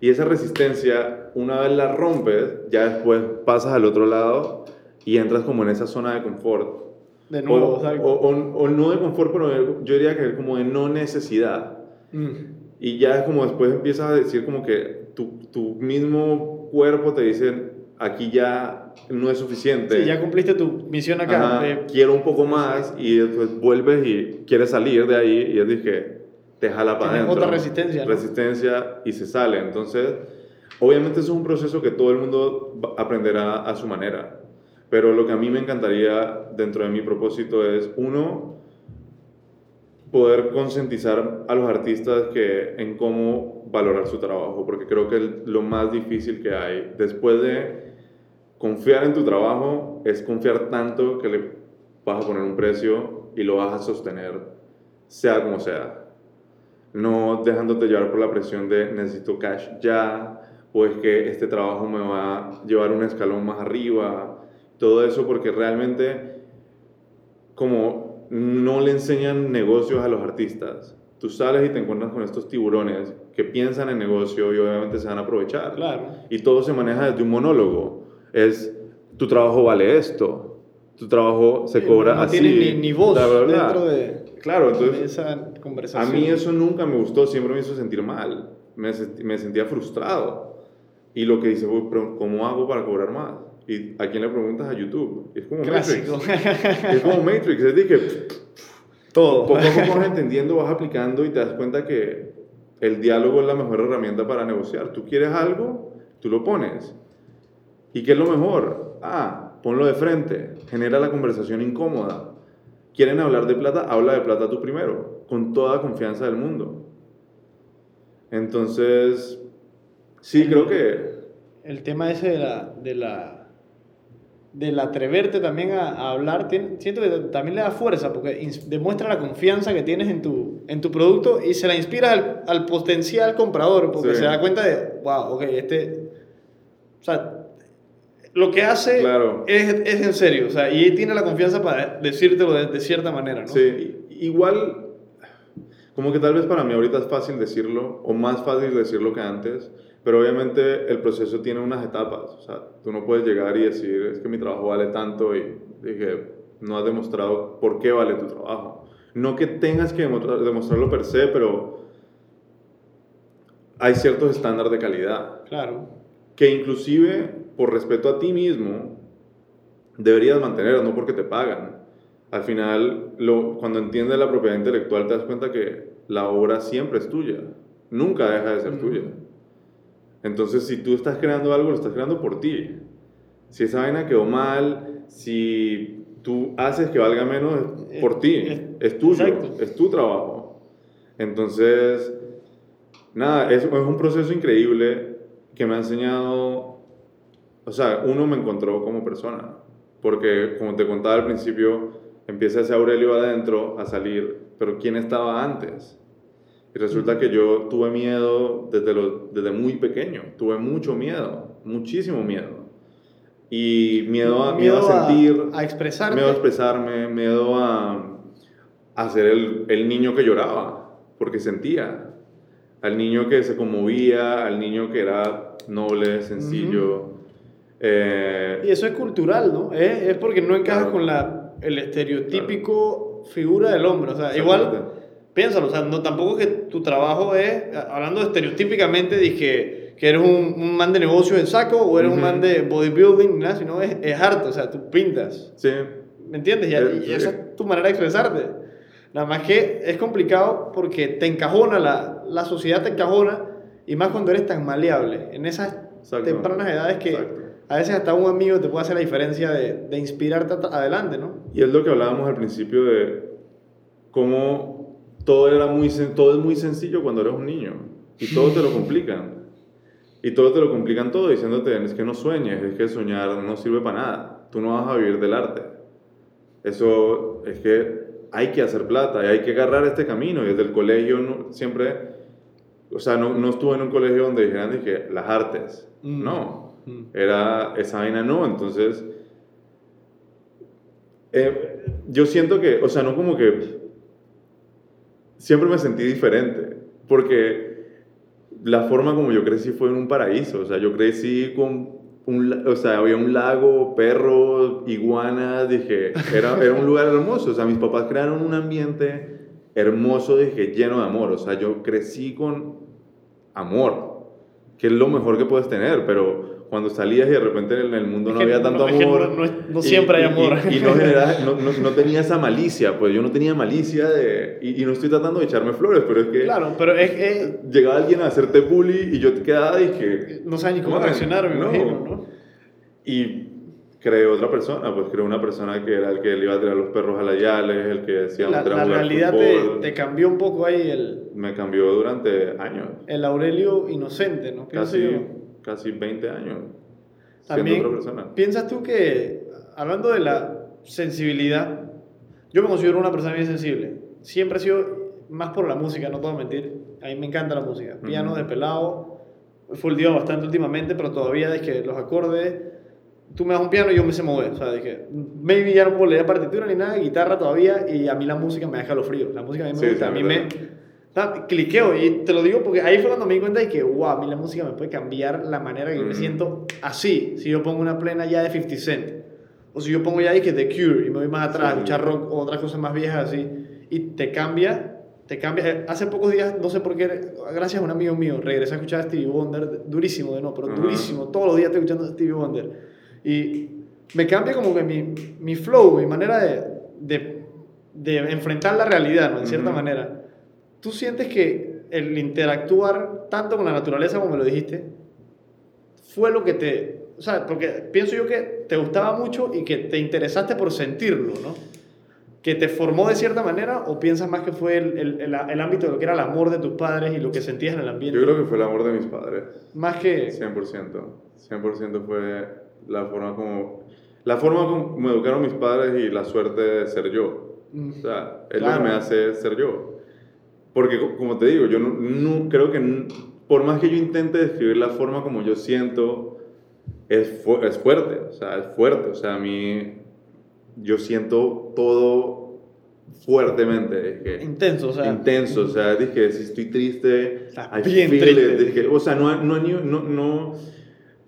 Y esa resistencia, una vez la rompes, ya después pasas al otro lado y entras como en esa zona de confort. De nuevo, o, o, no de confort, pero yo diría que como de no necesidad. Mm. Y ya es como después empiezas a decir como que tu, tu mismo cuerpo te dice, aquí ya no es suficiente. Sí, ya cumpliste tu misión acá. quiero un poco más y después vuelves y quieres salir de ahí y es dije, te jala para adentro. Otra resistencia. Resistencia y se sale. Entonces, obviamente es un proceso que todo el mundo aprenderá a su manera. Pero lo que a mí me encantaría dentro de mi propósito es, uno, poder concientizar a los artistas que, en cómo valorar su trabajo, porque creo que lo más difícil que hay. Después de confiar en tu trabajo es confiar tanto que le vas a poner un precio y lo vas a sostener, sea como sea. No dejándote llevar por la presión de necesito cash ya, o es que este trabajo me va a llevar un escalón más arriba. Todo eso porque realmente, como no le enseñan negocios a los artistas, tú sales y te encuentras con estos tiburones que piensan en negocio y obviamente se van a aprovechar. Claro. Y todo se maneja desde un monólogo es tu trabajo vale esto, tu trabajo se cobra no así. No tiene ni, voz dentro de, claro, entonces, esa conversación. A mí eso nunca me gustó, siempre me hizo sentir mal, me, me sentía frustrado. Y lo que dice, ¿cómo hago para cobrar más? ¿Y a quién le preguntas? A YouTube. Es como Matrix. es como Matrix, es de que Todo. Poco a poco vas entendiendo, vas aplicando y te das cuenta que el diálogo es la mejor herramienta para negociar. Tú quieres algo, tú lo pones. ¿Y qué es lo mejor? Ah, ponlo de frente, genera la conversación incómoda. ¿Quieren hablar de plata? Habla de plata tú primero, con toda confianza del mundo. Entonces, sí, creo que... El tema ese de la... De la del atreverte también a, a hablar, tiene- siento que también le da fuerza porque demuestra la confianza que tienes en tu, en tu producto y se la inspira al, al potencial comprador porque Sí. se da cuenta de, wow, ok, este... O sea, lo que hace Claro. es, es en serio, o sea, y tiene la confianza para decírtelo de, de cierta manera, ¿no? Sí, igual, como que tal vez para mí ahorita es fácil decirlo, o más fácil decirlo que antes, pero obviamente el proceso tiene unas etapas. O sea, tú no puedes llegar y decir, es que mi trabajo vale tanto y dije, no has demostrado por qué vale tu trabajo. No que tengas que demostrar- demostrarlo per se, pero hay ciertos estándares de calidad Claro. que inclusive por respeto a ti mismo deberías mantener, no porque te pagan. Al final, lo, cuando entiendes la propiedad intelectual te das cuenta que la obra siempre es tuya, nunca deja de ser tuya. Entonces, si tú estás creando algo, lo estás creando por ti. Si esa vaina quedó mal, si tú haces que valga menos, es Eh, por ti, es- es tuyo, exacto. es tu trabajo. Entonces, nada, es, es un proceso increíble que me ha enseñado, o sea, uno me encontró como persona, porque como te contaba al principio, empieza ese Aurelio adentro a salir, pero ¿quién estaba antes? Y resulta que yo tuve miedo desde, lo- desde muy pequeño, tuve mucho miedo, muchísimo miedo. Y miedo a, miedo a sentir, a expresarte. miedo a expresarme, miedo a, a ser el, el niño que lloraba, porque sentía. Al niño que se conmovía, al niño que era noble, sencillo. eh, Y eso es cultural, ¿no? Es, es porque no encajas Claro. con la, el estereotípico figura del hombre. O sea, igual. Piénsalo, o sea, no, tampoco que tu trabajo es, hablando estereotípicamente, dije que eres un, un man de negocio en saco o eres un Ujú. man de bodybuilding, nada, sino es, es arte, o sea, tú pintas. sí, ¿Me entiendes? Y, Eh, y sí. esa es tu manera de expresarte. Nada más que es complicado porque te encajona, la, la sociedad te encajona, y más cuando eres tan maleable, en esas Exacto. tempranas edades que Exacto. a veces hasta un amigo te puede hacer la diferencia de, de inspirarte adelante, ¿no? Y es lo que hablábamos al principio de cómo todo, era muy, todo es muy sencillo cuando eres un niño y todo te lo complican. Y todo te lo complican todo diciéndote, es que no sueñes, es que soñar no sirve para nada, tú no vas a vivir del arte. Eso es que hay que hacer plata y hay que agarrar este camino. Y desde el colegio no- siempre, o sea, no, no estuve en un colegio donde dijeran que las artes, Mm. no, Mm. era esa vaina no, entonces eh, yo siento que, o sea, no como que siempre me sentí diferente, porque la forma como yo crecí fue en un paraíso, o sea, yo crecí con un, o sea, había un lago, perros, iguanas, dije, era, era un lugar hermoso, o sea, mis papás crearon un ambiente hermoso, dije, lleno de amor, o sea, yo crecí con amor, que es lo mejor que puedes tener, pero cuando salías y de repente en el mundo Es no que había no- tanto que amor. no- no no y- siempre hay y- amor. Y, y no, generaba- no, no- no tenía esa malicia, pues yo no tenía malicia de... Y, y no estoy tratando de echarme flores, pero es que Claro, pero es que llegaba alguien a hacerte bully y yo te quedaba y dije... no sabes ni cómo "Man, reaccionar, me no". imagino, ¿no? Y creé otra persona, pues creé una persona que era el que le iba a tirar los perros a la Yales, el que decía La, "Vamos a la realidad te, fútbol". te cambió un poco ahí el, Me cambió durante años, el Aurelio inocente, ¿no? Casi, yo. Casi 20 años, También, siendo otra persona. ¿piensas tú que, hablando de la sensibilidad, yo me considero una persona bien sensible. Siempre he sido más por la música, no te voy a mentir. A mí me encanta la música. Piano Ujú. de pelado, he foldeado bastante últimamente, pero todavía es que los acordes, tú me das un piano y yo me sé mover. O sea, dije, maybe ya no puedo leer partitura ni nada, guitarra todavía, y a mí la música me deja los fríos. La música a mí me Sí, gusta, sí, a mí verdad. me... cliqueo y te lo digo porque ahí fue cuando me di cuenta de que, wow, a mí la música me puede cambiar la manera que yo me siento así. Si yo pongo una plena ya de 50 Cent, o si yo pongo ya de que The Cure y me voy más atrás, a Sí. escuchar rock o otras cosas más viejas así, y te cambia, te cambia. Eh, Hace pocos días, no sé por qué, gracias a un amigo mío, regresé a escuchar a Stevie Wonder, durísimo de no, pero Ajá. durísimo, todos los días estoy escuchando a Stevie Wonder. Y me cambia como que mi, mi flow, mi manera de, de de enfrentar la realidad, ¿no? En cierta Ujú. manera. ¿Tú sientes que el interactuar tanto con la naturaleza como me lo dijiste, fue lo que te... O sea, porque pienso yo que te gustaba mucho y que te interesaste por sentirlo, ¿no? ¿Que te formó de cierta manera o piensas más que fue el, el, el, el ámbito de lo que era el amor de tus padres y lo que sentías en el ambiente? Yo creo que fue el amor de mis padres. Más que... 100%. 100% fue la forma como... La forma como me educaron mis padres y la suerte de ser yo. Mm, O sea, es lo Claro. que me hace ser yo. Porque, co- como te digo, yo no, no- creo que por más que yo intente describir la forma como yo siento, es, fu- es fuerte. O sea, es fuerte. O sea, a mí, yo siento todo fuertemente. Es que- Intenso, o sea... intenso, o sea, dije, si estoy triste, I bien feel triste. it, dije, o sea, no, no, no, no,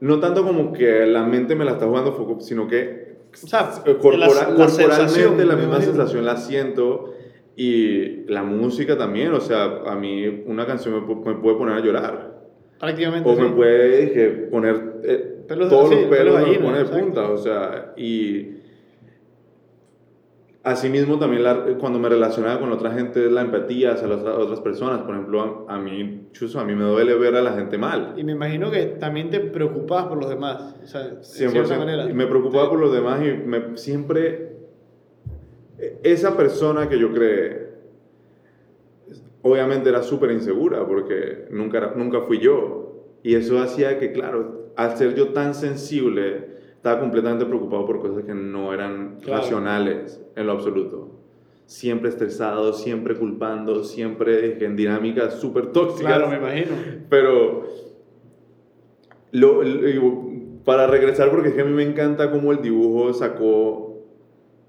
no, tanto como que la mente me la está jugando, sino que O sea, la- la corporalmente la misma sensación la siento y la música también, o sea, a mí una canción me, me puede poner a llorar. Prácticamente. O sí. me puede dije, poner eh, Pelos- todos sí, los pelos pelos me pone de punta, o sea, y asimismo también la- cuando me relacionaba con otra gente, la empatía hacia las otras- personas, por ejemplo, a, a mí, chuzo, a mí me duele ver a la gente mal. Y me imagino que también te preocupabas por los demás. O sea, de 100%. cierta manera. Me preocupaba por los demás y me, siempre esa persona que yo creé obviamente era súper insegura porque nunca, nunca fui yo. Y eso hacía que, claro, al ser yo tan sensible, estaba completamente preocupado por cosas que no eran Claro. racionales en lo absoluto. Siempre estresado, siempre culpando, siempre en dinámicas súper tóxicas. Claro, me imagino. Pero lo, lo- para regresar, porque es que a mí me encanta cómo el dibujo sacó,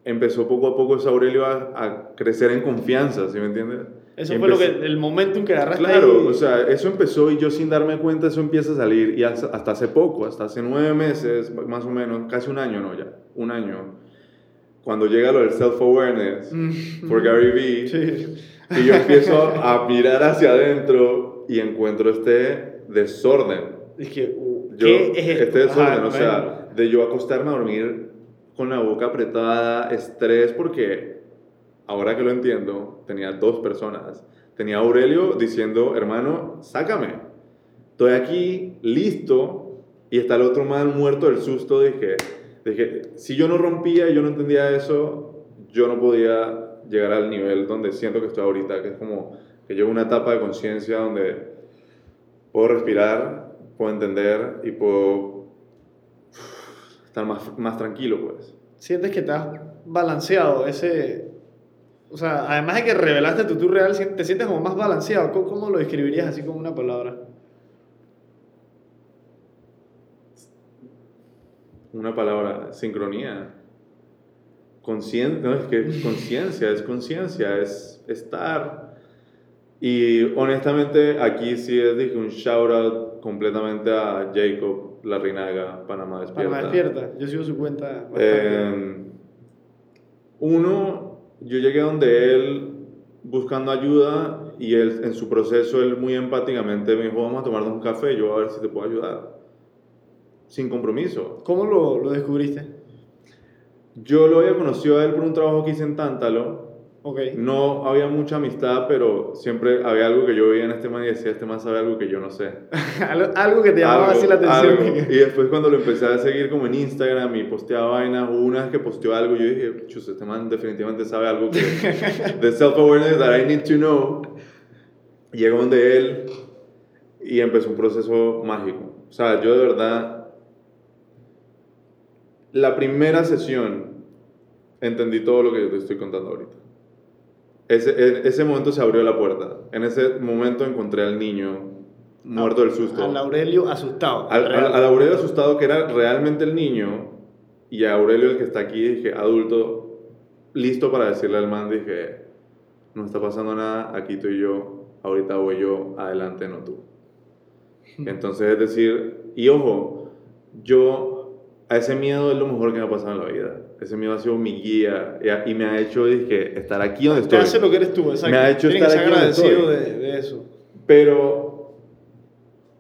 empezó poco a poco ese Aurelio a, a crecer en confianza, ¿sí me entiendes? Eso Y fue lo que, el momento en que agarraste Claro, ahí. o sea, eso empezó y yo sin darme cuenta eso empieza a salir y hasta, hasta hace poco, hasta hace nueve meses, más o menos, casi un año, no ya, un año, cuando llega lo del self-awareness Mm. por Gary Vee, Sí. y yo empiezo a mirar hacia adentro y encuentro este desorden. Uh, Yo, ¿qué es esto? este desorden, Ajá, o sea, de yo acostarme a dormir con la boca apretada, estrés, porque ahora que lo entiendo, tenía dos personas. Tenía Aurelio diciendo, hermano, sácame. Estoy aquí, listo, y está el otro man muerto del susto. Dije, dije, si yo no rompía y yo no entendía eso, yo no podía llegar al nivel donde siento que estoy ahorita, que es como que llevo una etapa de conciencia donde puedo respirar, puedo entender y puedo estar más, más tranquilo, pues. Sientes que te has balanceado ese... O sea, además de que revelaste tu tú real, te sientes como más balanceado. ¿Cómo, cómo lo describirías así con una palabra? Una palabra, sincronía. Consciente, no, es que conciencia, es conciencia, es estar. Y honestamente, aquí sí es dije, un shout out completamente a Jacob Larrinaga, Panamá Despierta. Para despierta. Yo sigo su cuenta. Eh, uno, yo llegué donde él buscando ayuda y él en su proceso, él muy empáticamente me dijo, vamos a tomarnos un café, yo a ver si te puedo ayudar. Sin compromiso. ¿Cómo lo, lo descubriste? Yo lo había conocido a él por un trabajo que hice en Tántalo. Ok. No había mucha amistad, pero siempre había algo que yo veía en este man y decía, este man sabe algo que yo no sé. algo, que te llamaba Algo, así la atención. algo. Y después cuando lo empecé a seguir como en Instagram y posteaba vainas, hubo una vez que posteó algo, yo dije, chus, este man definitivamente sabe algo que, de self-awareness that I need to know. Llegó donde él y empezó un proceso mágico. O sea, yo de verdad, la primera sesión entendí todo lo que yo te estoy contando ahorita. Ese, en ese momento se abrió la puerta. En ese momento encontré al niño muerto del susto. Al Aurelio asustado. Al, real. al- al Aurelio asustado que era realmente el niño y a Aurelio el que está aquí, dije, adulto, listo para decirle al man, dije, no está pasando nada, aquí estoy yo, ahorita voy yo, adelante, no tú. Entonces, es decir, y ojo, yo, a ese miedo es lo mejor que me ha pasado en la vida. Ese miedo ha sido mi guía y, me ha hecho, dije, estar aquí donde Te estoy. hace lo que eres tú, exacto. Me ha hecho Tienes que estar ser aquí donde agradecido de, de eso. Pero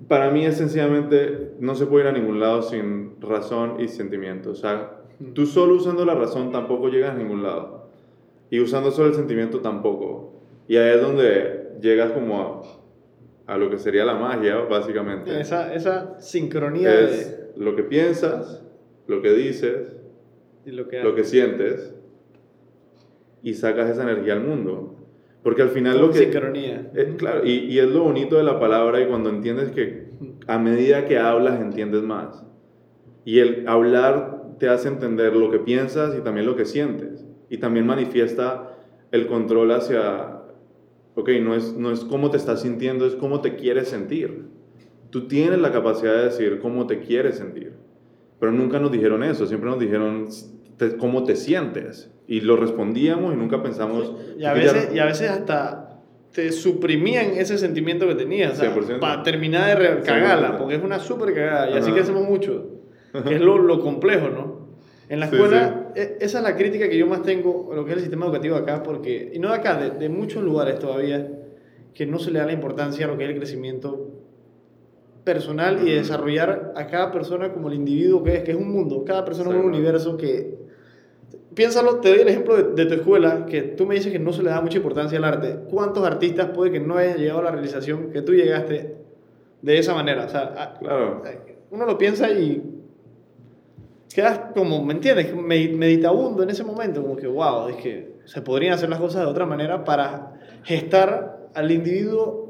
para mí es sencillamente, no se puede ir a ningún lado sin razón y sentimiento. O sea, tú solo usando la razón tampoco llegas a ningún lado. Y usando solo el sentimiento tampoco. Y ahí es donde llegas como a, a lo que sería la magia, básicamente. Esa, esa sincronía es lo que piensas, lo que dices, y lo que, lo que sientes, y sacas esa energía al mundo. Porque al final lo que... Sincronía. Es, claro, y, y, es lo bonito de la palabra y cuando entiendes que a medida que hablas entiendes más. Y el hablar te hace entender lo que piensas y también lo que sientes. Y también manifiesta el control hacia, ok, no es, no es cómo te estás sintiendo, es cómo te quieres sentir. Tú tienes la capacidad de decir cómo te quieres sentir. Pero nunca nos dijeron eso, siempre nos dijeron te, cómo te sientes. Y lo respondíamos y nunca pensamos... Y a, veces, y a veces hasta te suprimían ese sentimiento que tenías, o sea, para terminar de cagarla, porque es una súper cagada, y así que hacemos mucho, que es lo, lo, complejo, ¿no? En la escuela, sí, sí. esa es la crítica que yo más tengo, lo que es el sistema educativo acá, porque, y no de acá, de, de, muchos lugares todavía, que no se le da la importancia a lo que es el crecimiento personal y desarrollar a cada persona como el individuo que es, que es un mundo, cada persona es un universo que piénsalo, te doy el ejemplo de, de, tu escuela, que tú me dices que no se le da mucha importancia al arte. ¿Cuántos artistas puede que no hayan llegado a la realización que tú llegaste de esa manera? O sea, claro. uno lo piensa y quedas como, ¿me entiendes? Meditabundo en ese momento, como que, wow, es que se podrían hacer las cosas de otra manera para gestar al individuo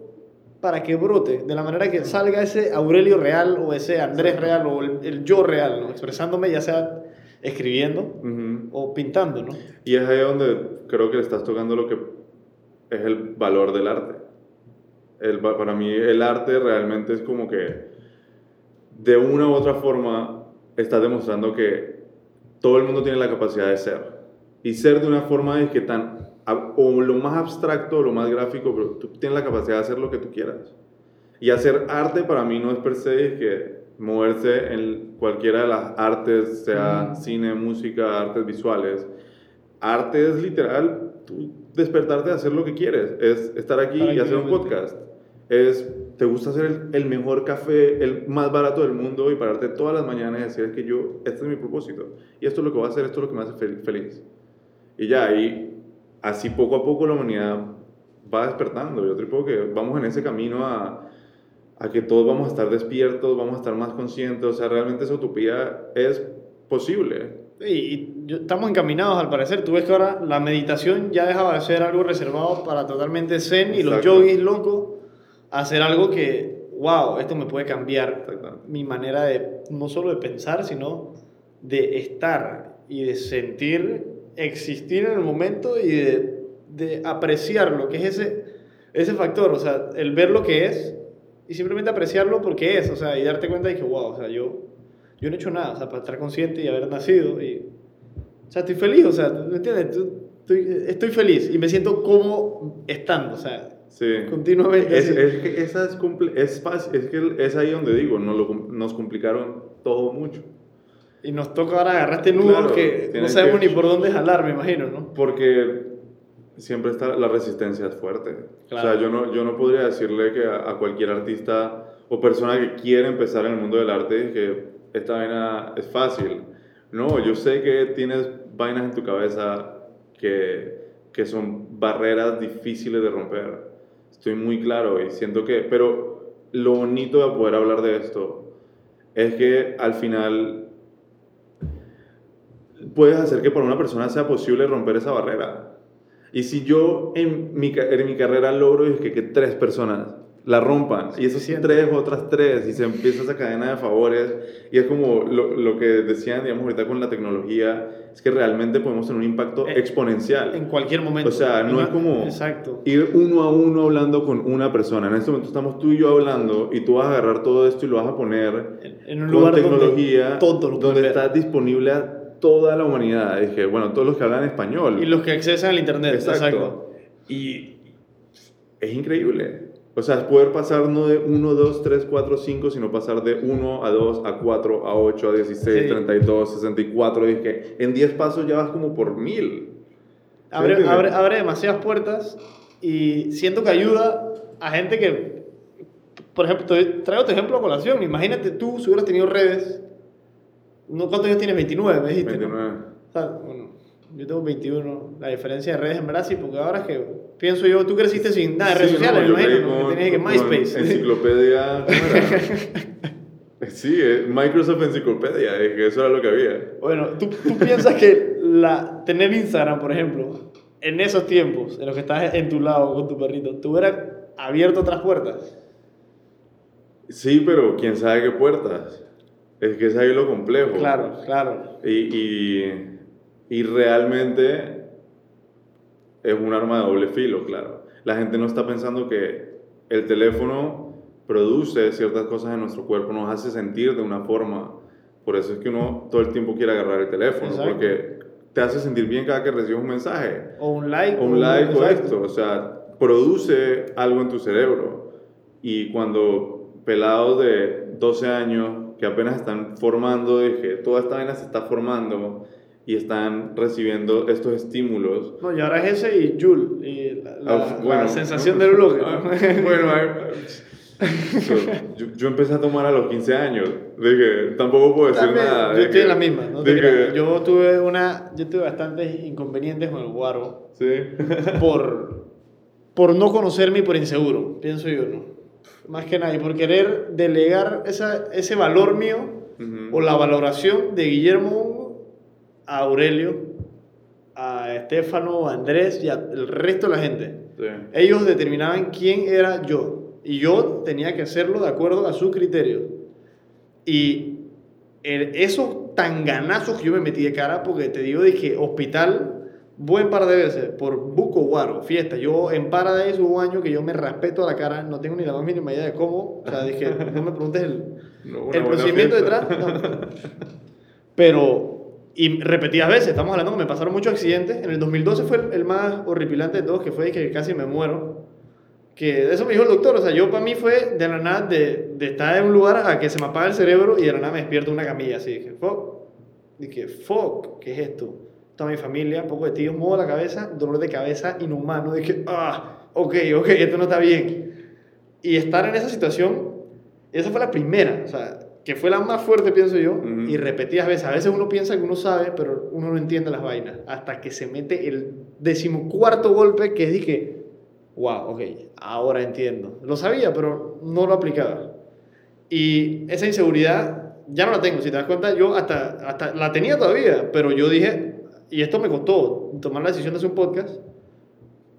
para que brote, de la manera que salga ese Aurelio real o ese Andrés real o el, el yo real, ¿no? expresándome ya sea escribiendo uh -huh. o pintando, ¿no? Y es ahí donde creo que le estás tocando lo que es el valor del arte. El, para mí el arte realmente es como que de una u otra forma estás demostrando que todo el mundo tiene la capacidad de ser. Y ser de una forma es que tan, o lo más abstracto, o lo más gráfico, pero tú tienes la capacidad de hacer lo que tú quieras. Y hacer arte para mí no es per se que moverse en cualquiera de las artes, sea cine, música, artes visuales. Arte es literal tú despertarte a hacer lo que quieres, es estar aquí Para y hacer un podcast. Es, te gusta hacer el, el, mejor café, el más barato del mundo y pararte todas las mañanas y decir que yo, este es mi propósito y esto es lo que voy a hacer, esto es lo que me hace feliz. Y ya, y así poco a poco la humanidad va despertando. Yo creo que vamos en ese camino a, a que todos vamos a estar despiertos, vamos a estar más conscientes, o sea, realmente esa utopía es posible. Y, estamos encaminados al parecer, tú ves que ahora la meditación ya dejaba de ser algo reservado para totalmente zen y los yogis locos a hacer algo que, wow, esto me puede cambiar mi manera de, no solo de pensar, sino de estar y de sentir, existir en el momento y de, de apreciar lo que es ese, ese factor, o sea, el ver lo que es y simplemente apreciarlo porque es, o sea, y darte cuenta de que, wow, o sea, yo, yo no he hecho nada, o sea, para estar consciente y haber nacido, y, o sea, estoy feliz, o sea, ¿me entiendes? Estoy, estoy feliz y me siento como estando, o sea, sí. continuamente. Es, es, que esa es, es, fácil, es que es ahí donde digo, nos, lo, nos complicaron todo mucho. Y nos toca ahora agarrar este nudo claro, que no sabemos que, ni por dónde jalar, me imagino, ¿no? Porque siempre está la resistencia es fuerte. Claro. O sea, yo no, yo no podría decirle que a, a, cualquier artista o persona que quiere empezar en el mundo del arte que esta vaina es fácil. No, yo sé que tienes vainas en tu cabeza que, que son barreras difíciles de romper. Estoy muy claro y siento que... Pero lo bonito de poder hablar de esto es que al final puedes hacer que para una persona sea posible romper esa barrera. Y si yo en mi, en mi carrera logro que, que tres personas la rompan y esos tres, otras tres, y se empieza esa cadena de favores, y es como lo, lo, que decían, digamos, ahorita con la tecnología, es que realmente podemos tener un impacto en, exponencial. En cualquier momento. O sea, no es como Exacto. ir uno a uno hablando con una persona. En este momento estamos tú y yo hablando, y tú vas a agarrar todo esto y lo vas a poner en, en un lugar tecnología, donde, todo lo donde está disponible a toda la humanidad. Dije, bueno, todos los que hablan español. Y los que accesan al Internet. Exacto. Exacto. Y es increíble. O sea, poder pasar no de 1, 2, 3, 4, 5, sino pasar de 1 a 2, a 4, a 8, a 16, sí. 32, 64. Dije, en 10 pasos ya vas como por 1000. Abre, abre, abre demasiadas puertas y siento que ayuda a gente que, por ejemplo, traigo tu ejemplo a colación. Imagínate tú si hubieras tenido redes. ¿Cuántos años tienes? 29, me dijiste. 29. ¿no? O sea, bueno, Yo tengo 21. La diferencia de redes en sí, porque ahora es que pienso yo, tú creciste sin nada de redes Sí, sociales, no, imagino, ¿no? con- que tenías que MySpace. Enciclopedia. sí, eh, Microsoft Enciclopedia, es que eso era lo que había. Bueno, ¿tú, tú piensas que la, tener Instagram, por ejemplo, en esos tiempos, en los que estás en tu lado con tu perrito, ¿te hubiera abierto otras puertas? Sí, pero quién sabe qué puertas. Es que es ahí lo complejo. Claro, claro. Y, y, y realmente es un arma de doble filo, claro. La gente no está pensando que el teléfono produce ciertas cosas en nuestro cuerpo, nos hace sentir de una forma. Por eso es que uno todo el tiempo quiere agarrar el teléfono, Exacto. porque te hace sentir bien cada que recibes un mensaje, O un like. o un like o esto. O sea, produce algo en tu cerebro. Y cuando pelados de 12 años que apenas están formando, de que toda esta vaina se está formando y están recibiendo estos estímulos. No, y ahora es ese y Joule, y la, la- Ah, la bueno, sensación ¿no? del. Ah, bueno, so, yo, yo empecé a tomar a los 15 años. Dije, tampoco puedo decir También, nada. yo estoy que- en la misma. ¿no? de que- Yo tuve una, yo tuve bastantes inconvenientes con el guaro Sí. por, por no conocerme y por inseguro, pienso yo, ¿no? Más que nada, y por querer delegar esa, ese valor mío Ujú. o la valoración de Guillermo a Aurelio, a Estefano, a Andrés y al resto de la gente. Sí. Ellos determinaban quién era yo y yo tenía que hacerlo de acuerdo a sus criterios. Y el- esos tanganazos que yo me metí de cara, porque te digo, dije, hospital, buen par de veces, por Buco Guaro, fiesta. Yo en Paradise hubo un año que yo me respeto a la cara, no tengo ni la más mínima idea de cómo. O sea, dije, no me preguntes el, No, el procedimiento fiesta. detrás. no. Pero, y repetidas veces, estamos hablando que me pasaron muchos accidentes. En el 2012 fue el, el más horripilante de todos, que fue que casi me muero. Que eso me dijo el doctor, o sea, yo para mí fue de la nada de, de estar en un lugar a que se me apaga el cerebro y de la nada me despierto en una camilla así. Dije, fuck. Dije, fuck, ¿qué es esto? Toda mi familia, un poco de tíos, muevo la cabeza, dolor de cabeza inhumano. Dije, ah, ok, ok, esto no está bien. Y estar en esa situación, esa fue la primera, o sea, que fue la más fuerte, pienso yo, Ujú. y repetidas veces. A veces uno piensa que uno sabe, pero uno no entiende las vainas. Hasta que se mete el decimocuarto golpe que dije, wow, ok, ahora entiendo. Lo sabía, pero no lo aplicaba. Y esa inseguridad ya no la tengo. Si te das cuenta, yo hasta, hasta la tenía todavía, pero yo dije, y esto me costó tomar la decisión de hacer un podcast,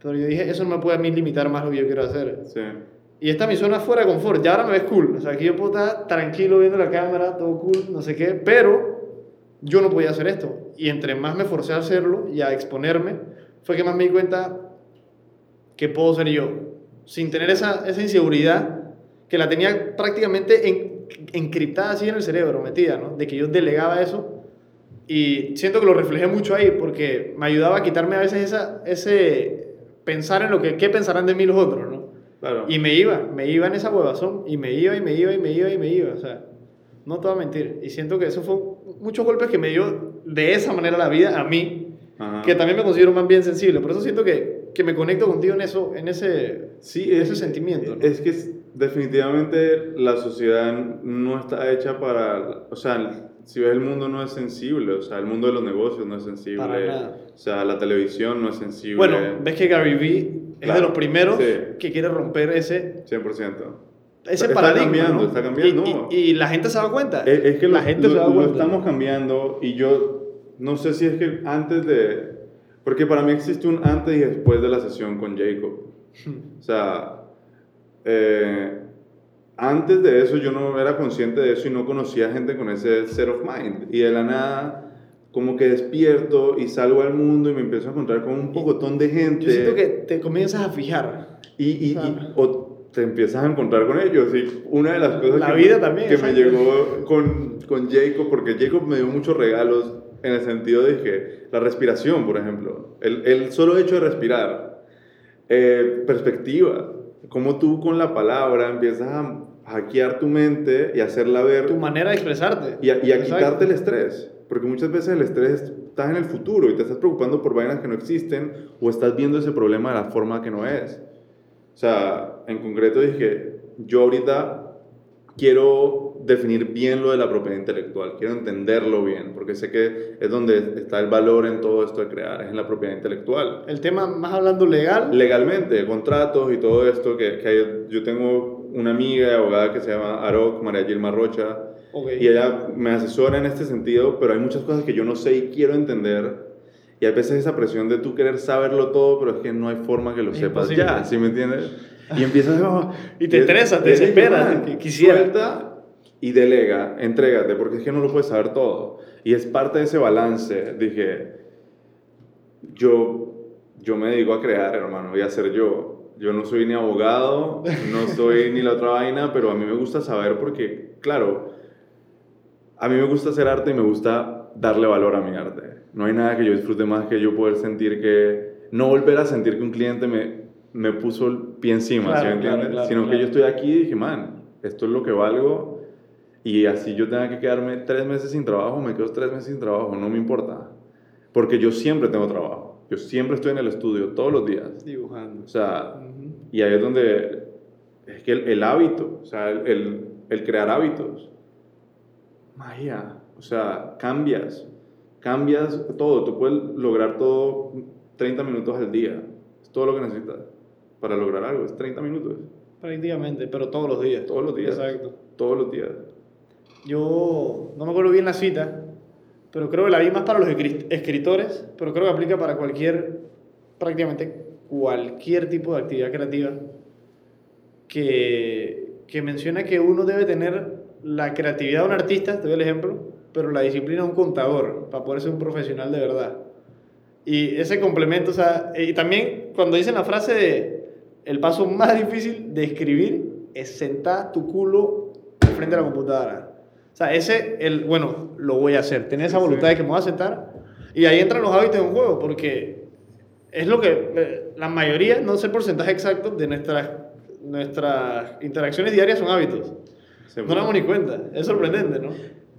pero yo dije, eso no me puede a mí limitar más lo que yo quiero hacer. Sí. Y esta es mi zona fuera de confort. Ya ahora me ves cool. O sea, aquí yo puedo estar tranquilo viendo la cámara, todo cool, no sé qué. Pero yo no podía hacer esto. Y entre más me forcé a hacerlo y a exponerme, fue que más me di cuenta que puedo ser yo. Sin tener esa, esa inseguridad que la tenía prácticamente en- encriptada así en el cerebro, metida, ¿no? De que yo delegaba eso. Y siento que lo reflejé mucho ahí porque me ayudaba a quitarme a veces esa, ese pensar en lo que qué pensarán de mí los otros, ¿no? Claro. Y me iba, me iba en esa huevazón, y me iba, y me iba, y me iba, y me iba, o sea, no te voy a mentir. Y siento que eso fue muchos golpes que me dio de esa manera la vida a mí, Ajá. que también me considero más bien sensible. Por eso siento que, que me conecto contigo en eso, en ese, Sí, es, ese sentimiento. ¿no? Es que definitivamente la sociedad no está hecha para, o sea, si ves el mundo no es sensible, o sea, el mundo de los negocios no es sensible, Para nada. o sea, la televisión no es sensible. Bueno, ves que Gary Vee es Claro, de los primeros sí. que quiere romper ese, 100%. ese Está paradigma. cambiando, ¿no? está cambiando. Y, y- y la gente se da cuenta. Es, es que la lo, gente lo- se da lo cuenta. estamos cambiando y yo no sé si es que antes de, porque para mí existe un antes y después de la sesión con Jacob. O sea, eh, antes de eso yo no era consciente de eso y no conocía gente con ese set of mind. Y de la nada, como que despierto y salgo al mundo y me empiezo a encontrar con un pocotón de gente. Yo siento que te comienzas a fijar. Y, y, y- Claro. o te empiezas a encontrar con ellos. Y una de las cosas La que, vida me, también, que me llegó con, con Jacob, porque Jacob me dio muchos regalos en el sentido de que la respiración, por ejemplo, el, el solo hecho de respirar, eh, perspectiva, como tú con la palabra empiezas a hackear tu mente y hacerla ver Tu manera de expresarte. y a, y a quitarte el estrés. Porque muchas veces el estrés estás en el futuro y te estás preocupando por vainas que no existen o estás viendo ese problema de la forma que no es. O sea, en concreto dije, yo ahorita quiero definir bien lo de la propiedad intelectual, quiero entenderlo bien, porque sé que es donde está el valor en todo esto de crear, es en la propiedad intelectual. El tema más hablando legal. Legalmente, contratos y todo esto, que, que yo tengo una amiga abogada que se llama Aroc, María Gilma Rocha, Ok. y ella me asesora en este sentido, pero hay muchas cosas que yo no sé y quiero entender. Y a veces esa presión de tú querer saberlo todo, pero es que no hay forma que lo Es sepas imposible. ya, ¿sí me entiendes? Y empiezas a... Y te estresa, te desesperas, "Man, que quisiera". Suelta y delega, entrégate, porque es que no lo puedes saber todo. Y es parte de ese balance. Dije, yo, yo me dedico a crear, hermano, y a ser yo. Yo no soy ni abogado, no soy ni la otra vaina, pero a mí me gusta saber porque, claro, a mí me gusta hacer arte y me gusta darle valor a mi arte. No hay nada que yo disfrute más que yo poder sentir que, no volver a sentir que un cliente me, me puso el pie encima, ¿sí Claro, entiendes? claro, claro, Sino que yo estoy aquí y dije, man, esto es lo que valgo y así yo tenga que quedarme tres meses sin trabajo, me quedo tres meses sin trabajo, no me importa. Porque yo siempre tengo trabajo. Yo siempre estoy en el estudio, todos los días. Dibujando. O sea, y ahí es donde es que el, el hábito, o sea, el, el, el crear hábitos, magia, o sea, cambias, cambias todo, tú puedes lograr todo 30 minutos al día, es todo lo que necesitas para lograr algo, es 30 minutos, Prácticamente, pero todos los días. todos los días, Exacto. todos los días. Yo no me acuerdo bien la cita, pero creo que la vi más para los escri- escritores, pero creo que aplica para cualquier, prácticamente cualquier tipo de actividad creativa, que, que menciona que uno debe tener la creatividad de un artista, te doy el ejemplo, pero la disciplina de un contador, para poder ser un profesional de verdad. Y ese complemento, o sea, y también cuando dicen la frase de el paso más difícil de escribir es sentar tu culo frente a la computadora. O sea, ese, el, bueno, lo voy a hacer. Tener esa voluntad de que me voy a sentar. Y ahí entran los hábitos en juego, porque es lo que eh, la mayoría, no sé el porcentaje exacto, de nuestras, nuestras interacciones diarias son hábitos. No nos damos ni cuenta. Es sorprendente, ¿no?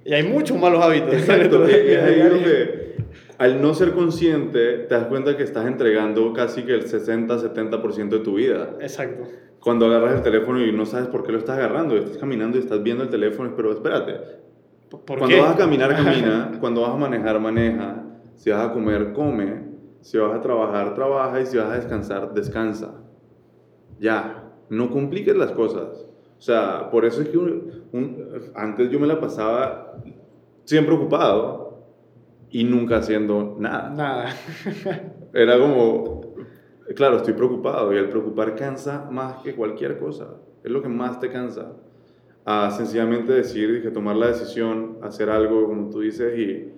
Y hay muchos malos hábitos. Exacto, y es ahí donde al no ser consciente te das cuenta que estás entregando casi que el 60-70% de tu vida. Exacto. Cuando agarras el teléfono y no sabes por qué lo estás agarrando, estás caminando y estás viendo el teléfono, pero espérate. ¿Por cuando qué? vas a caminar, camina. cuando vas a manejar, maneja. Si vas a comer, come. Si vas a trabajar, trabaja. Y si vas a descansar, descansa. Ya. No compliques las cosas. O sea, por eso es que un- un- antes yo me la pasaba siempre ocupado y nunca haciendo nada. Nada. Era como, claro, estoy preocupado y el preocupar cansa más que cualquier cosa. Es lo que más te cansa. A sencillamente decir, dije, tomar la decisión, hacer algo, como tú dices, y,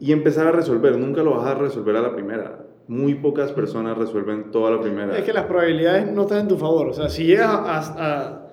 y empezar a resolver. Nunca lo vas a resolver a la primera. Muy pocas personas resuelven toda la primera. Es que las probabilidades no están en tu favor. O sea, si llegas a, a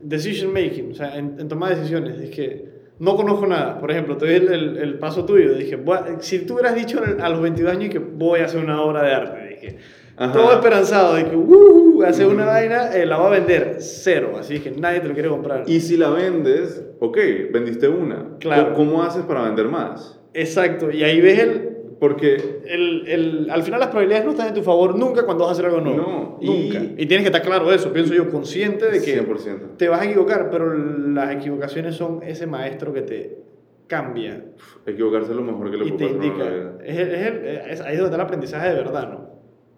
decision making, o sea, en, en tomar decisiones, es que no conozco nada. Por ejemplo, te doy el, el, el paso tuyo. Dije, a- si tú hubieras dicho a los 22 años que voy a hacer una obra de arte, dije, Ajá. todo esperanzado de que, uh, hacer una vaina, eh, la va a vender cero. Así que nadie te lo quiere comprar. Y si la vendes, ok, vendiste una. Claro. ¿Cómo cómo haces para vender más? Exacto. Y ahí ves el, Porque el, el, al final las probabilidades no están en tu favor nunca cuando vas a hacer algo nuevo. No, y- Nunca. Y, tienes que estar claro de eso, pienso yo, consciente de que 100%. te vas a equivocar, pero las equivocaciones son ese maestro que te cambia Equivocarse es lo mejor que le y te puede pasar indica. la. Es, es es- ahí es donde está el aprendizaje de verdad, ¿no?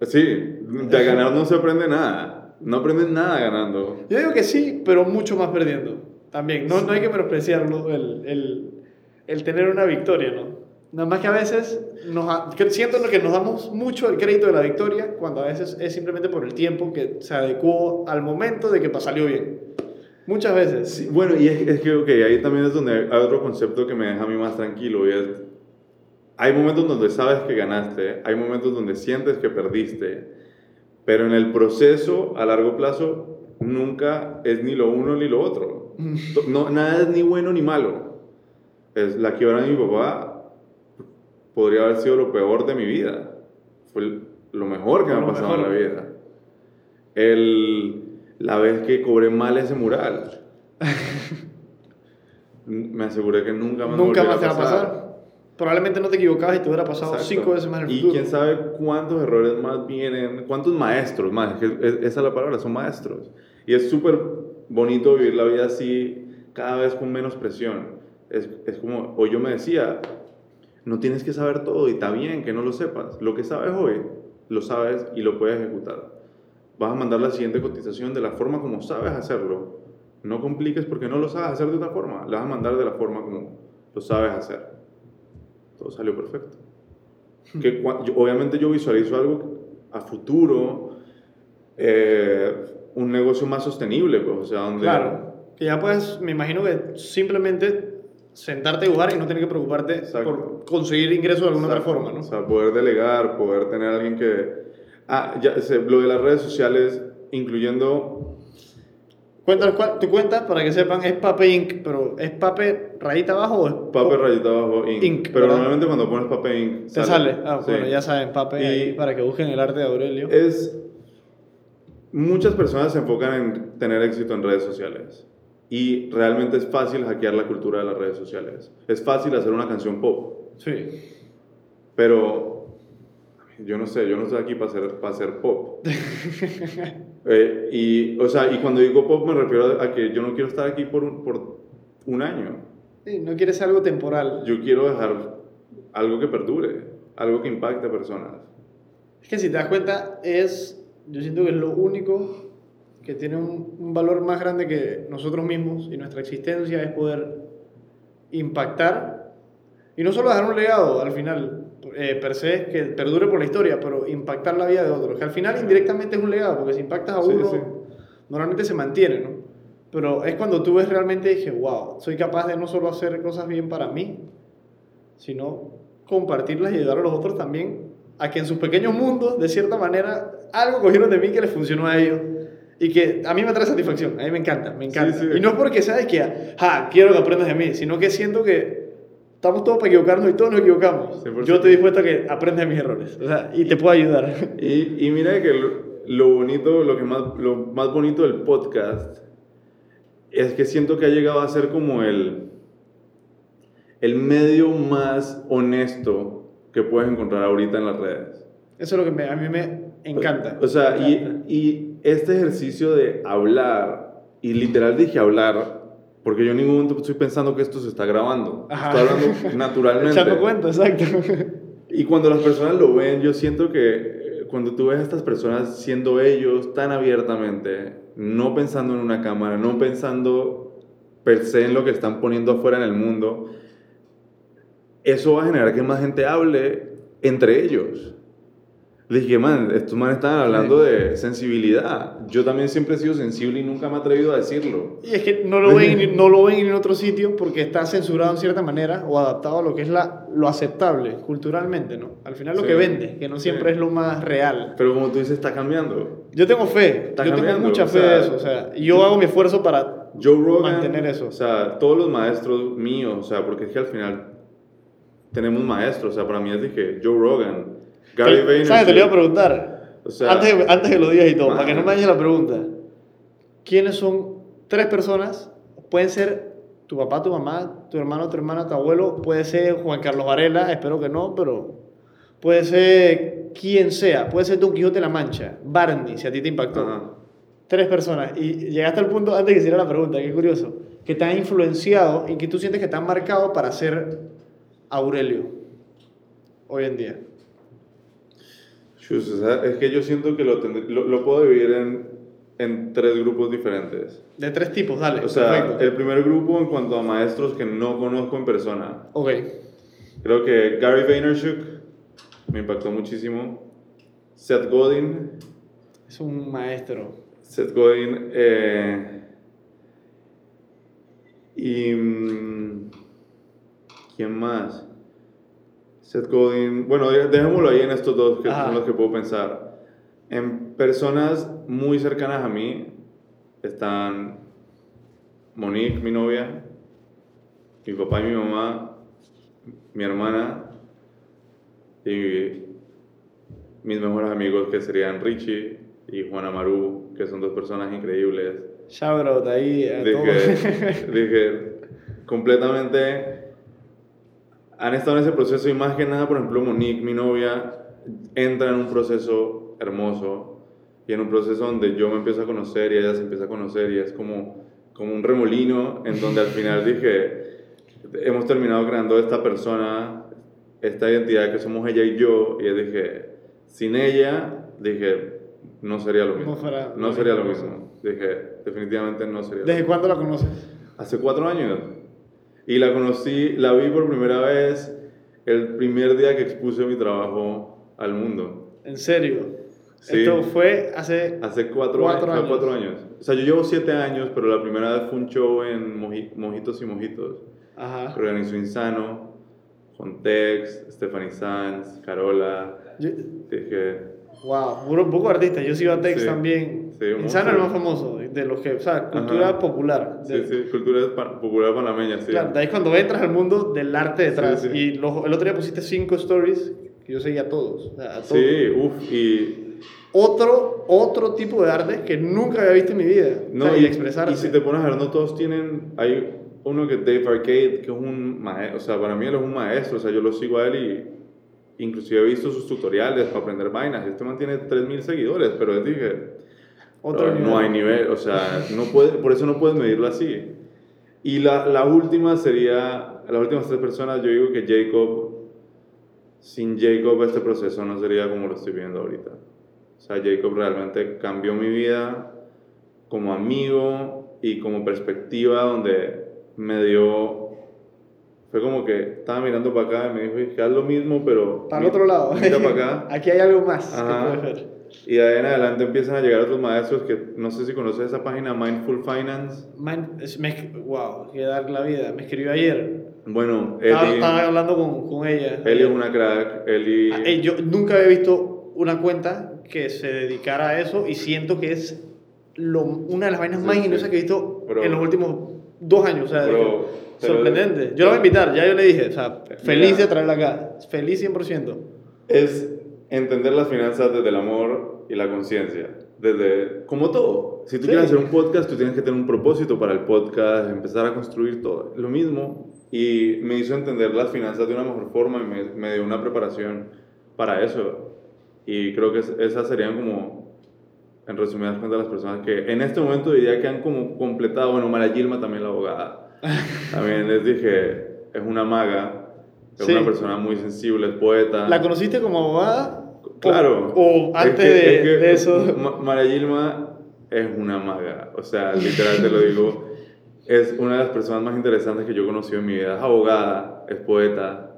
Sí, de ganar no se aprende nada. No aprendes nada ganando. Yo digo que sí, pero mucho más perdiendo. También, no, no hay que menospreciarlo, el, el, el tener una victoria, ¿no? Nada más que a veces nos, siento que nos damos mucho el crédito de la victoria cuando a veces es simplemente por el tiempo que se adecuó al momento de que salió bien. Muchas veces. Sí, bueno, y es, es que, ok, ahí también es donde hay otro concepto que me deja a mí más tranquilo y es, hay momentos donde sabes que ganaste, hay momentos donde sientes que perdiste, pero en el proceso a largo plazo nunca es ni lo uno ni lo otro. To- No, nada es ni bueno ni malo. Es la quiebra de mi papá podría haber sido lo peor de mi vida. Fue lo mejor que me ha pasado en la mejor. vida. El, la vez que cobré mal ese mural. me aseguré que nunca más Nunca más te va a pasar. Probablemente no te equivocabas y te hubiera pasado Exacto. cinco veces más en el Y futuro. quién sabe cuántos errores más vienen, cuántos maestros más, que es- esa es la palabra, son maestros. Y es súper bonito vivir la vida así, cada vez con menos presión. Es, es como, o yo me decía, no tienes que saber todo y está bien que no lo sepas. Lo que sabes hoy, lo sabes y lo puedes ejecutar. Vas a mandar la siguiente cotización de la forma como sabes hacerlo. No compliques porque no lo sabes hacer de otra forma. La vas a mandar de la forma como lo sabes hacer. Todo salió perfecto. Que, yo- obviamente yo visualizo algo a futuro, eh, un negocio más sostenible, pues, o sea, donde... Claro. Que ya puedes, me imagino que simplemente sentarte a jugar y no tener que preocuparte Exacto. por conseguir ingresos de alguna otra Exacto. forma, ¿no? O sea, poder delegar, poder tener a alguien que... Ah, ya, lo de las redes sociales, incluyendo... Cuéntanos cuál, tu cuenta, para que sepan, es Pape Inc., pero ¿es Pape rayita abajo o es Pape rayita abajo, Inc. Inc, Pero ¿verdad? normalmente cuando pones Pape Inc. Te sale. Ah, Sí. bueno, ya saben, Pape, Y- ahí para que busquen el arte de Aurelio. Es... Muchas personas se enfocan en tener éxito en redes sociales. Y realmente es fácil hackear la cultura de las redes sociales. Es fácil hacer una canción pop. Sí. Pero yo no sé, yo no estoy aquí para hacer, para hacer pop. Eh, y, o sea, y cuando digo pop me refiero a que yo no quiero estar aquí por un, por un año. Sí, no quieres algo temporal. Yo quiero dejar algo que perdure, algo que impacte a personas. Es que si te das cuenta, es, yo siento que es lo único que tiene un, un valor más grande que nosotros mismos y nuestra existencia es poder impactar y no solo dejar un legado al final, eh, per se, que perdure por la historia, pero impactar la vida de otros, que al final indirectamente es un legado, porque si impactas a uno, sí. normalmente se mantiene, ¿no? Pero es cuando tú ves realmente, dije, wow, soy capaz de no solo hacer cosas bien para mí, sino compartirlas y ayudar a los otros también a que en sus pequeños mundos, de cierta manera, algo cogieron de mí que les funcionó a ellos y que a mí me trae satisfacción, a mí me encanta, me encanta. Sí, sí. Y no es porque sea de que, ah, quiero que aprendas de mí, sino que siento que estamos todos para equivocarnos y todos nos equivocamos. 100%. Yo estoy dispuesto a que aprendas de mis errores o sea, y te puedo ayudar. Y, y mira que lo, lo bonito, lo, que más, lo más bonito del podcast es que siento que ha llegado a ser como el, el medio más honesto que puedes encontrar ahorita en las redes. Eso es lo que me- a mí me encanta. O sea, encanta. y, y este ejercicio de hablar, y literal dije hablar, porque yo en ningún momento estoy pensando que esto se está grabando. Ajá. Estoy hablando naturalmente. Echando cuenta, exacto. Y cuando las personas lo ven, yo siento que eh, cuando tú ves a estas personas siendo ellos tan abiertamente, no pensando en una cámara, no pensando per se en lo que están poniendo afuera en el mundo, eso va a generar que más gente hable entre ellos. Dije, man, estos manes estaban hablando de sensibilidad. Yo también siempre he sido sensible y nunca me he atrevido a decirlo. Y es que no lo ven, en- no lo ven en otro sitio porque está censurado en cierta manera o adaptado a lo que es la, lo aceptable culturalmente, ¿no? Al final lo Sí. que vende, que no siempre Sí. es lo más real. Pero como tú dices, está cambiando. Yo tengo fe, Está yo tengo cambiando, mucha o fe sea, de eso, o sea, y yo hago mi esfuerzo para Joe Rogan, mantener eso. O sea, todos los maestros míos, o sea, porque es que al final tenemos maestros, o sea, para mí es que Joe Rogan, Gary Vaynerchuk. ¿Sabes? Te lo iba a preguntar. O sea, antes, antes que lo digas y todo, man. para que no me dañes la pregunta. ¿Quiénes son tres personas? Pueden ser tu papá, tu mamá, tu hermano, tu hermana, tu abuelo. Puede ser Juan Carlos Varela, espero que no, pero puede ser quien sea. Puede ser Don Quijote de la Mancha, Barney, si a ti te impactó. Ajá. Tres personas. Y llegaste al punto, antes que hiciera la pregunta, qué curioso, que te han influenciado y que tú sientes que te han marcado para ser Aurelio hoy en día. Chus, o sea, es que yo siento que lo, tendré- lo, lo puedo dividir en, en tres grupos diferentes. De tres tipos, dale. O sea, perfecto. el primer grupo en cuanto a maestros que no conozco en persona. Ok. Creo que Gary Vaynerchuk me impactó muchísimo. Seth Godin, Es un maestro. Seth Godin. eh, y. mm, ¿Quién más? Seth Godin. Bueno, de- dejémoslo ahí en estos dos que Ajá. son los que puedo pensar. En personas muy cercanas a mí están Monique, mi novia, mi papá y mi mamá, mi hermana y mis mejores amigos que serían Richie y Juan Amaru, que son dos personas increíbles. Shout out ahí a Dije, dije, completamente han estado en ese proceso y más que nada, por ejemplo, Monique, mi novia, entra en un proceso hermoso y en un proceso donde yo me empiezo a conocer y ella se empieza a conocer y es como, como un remolino en donde al final dije, hemos terminado creando esta persona, esta identidad que somos ella y yo, y dije, sin ella, dije, no sería lo mismo. No fuera- No sería lo mismo. Dije, definitivamente no sería ¿Desde cuándo la conoces? Hace cuatro años. Y la conocí, la vi por primera vez el primer día que expuse mi trabajo al mundo. ¿En serio? Sí. Esto fue hace... Hace cuatro, Cuatro años, cuatro años. O sea, yo llevo siete años, pero la primera vez fue un show en Moji- Mojitos y Mojitos. Ajá. que organizó Insano, con Tex, Stephanie Sanz, Carola. Yo- Dije, Wow, puro poco artista. Yo sigo a Tex Sí. también. Sí, Insano es el más famoso de los que, o sea, cultura Ajá. popular. sí, De- sí, cultura pa- popular panameña, sí. Claro, de ahí es cuando entras al mundo del arte detrás. Sí, sí. Y los- el otro día pusiste cinco stories que yo seguía a todos. a todos. Sí, uff, y Otro, otro tipo de arte que nunca había visto en mi vida. No, O sea, y, y y si te pones a ver, no todos tienen. Hay uno que es Dave Arcade, que es un maestro. O sea, para mí él es un maestro. O sea, yo lo sigo a él y. Inclusive he visto sus tutoriales para aprender vainas. Este man tiene 3.000 seguidores, pero les dije. Otro. No hay nivel. O sea, no puede, por eso no puedes medirlo así. Y la, la última sería. Las últimas tres personas, yo digo que Jacob. Sin Jacob, este proceso no sería como lo estoy viendo ahorita. O sea, Jacob realmente cambió mi vida como amigo y como perspectiva donde me dio... Fue como que estaba mirando para acá y me dijo, "Es que haz lo mismo, pero... Para el otro lado. Mira para acá. Aquí hay algo más Ajá. que. Y de ahí en adelante empiezan a llegar otros maestros que no sé si conoces esa página Mindful Finance. Es- me, wow, que dar la vida. Me escribió ayer. Bueno, Estaba, Eli, estaba hablando con, con ella. Eli es una crack. Eli... Ah, eh, yo nunca había visto una cuenta que se dedicara a eso y siento que es lo- una de las vainas Sí, más sí. ingeniosas que he visto Bro. en los últimos dos años. O sea, Bro, lo- sorprendente. Yo la voy a invitar, ya yo le dije. O sea, feliz Mira. de traerla acá. Feliz 100%. es entender las finanzas desde el amor y la conciencia. Desde, como todo. Si tú Sí. quieres hacer un podcast, tú tienes que tener un propósito para el podcast, empezar a construir todo. Lo mismo. Y me hizo entender las finanzas de una mejor forma y me, me dio una preparación para eso. Y creo que es- esas serían como, en resumidas cuentas, las personas que en este momento diría que han como completado, bueno, Mara Gilma también la abogada. También les dije, es una maga, es Sí. una persona muy sensible, es poeta. ¿La conociste como abogada? Claro. O, o Es antes que- de, es que de eso. Ma- Mara Gilma es una maga. O sea, literal te lo digo. Es una de las personas más interesantes que yo he conocido en mi vida. Es abogada, es poeta.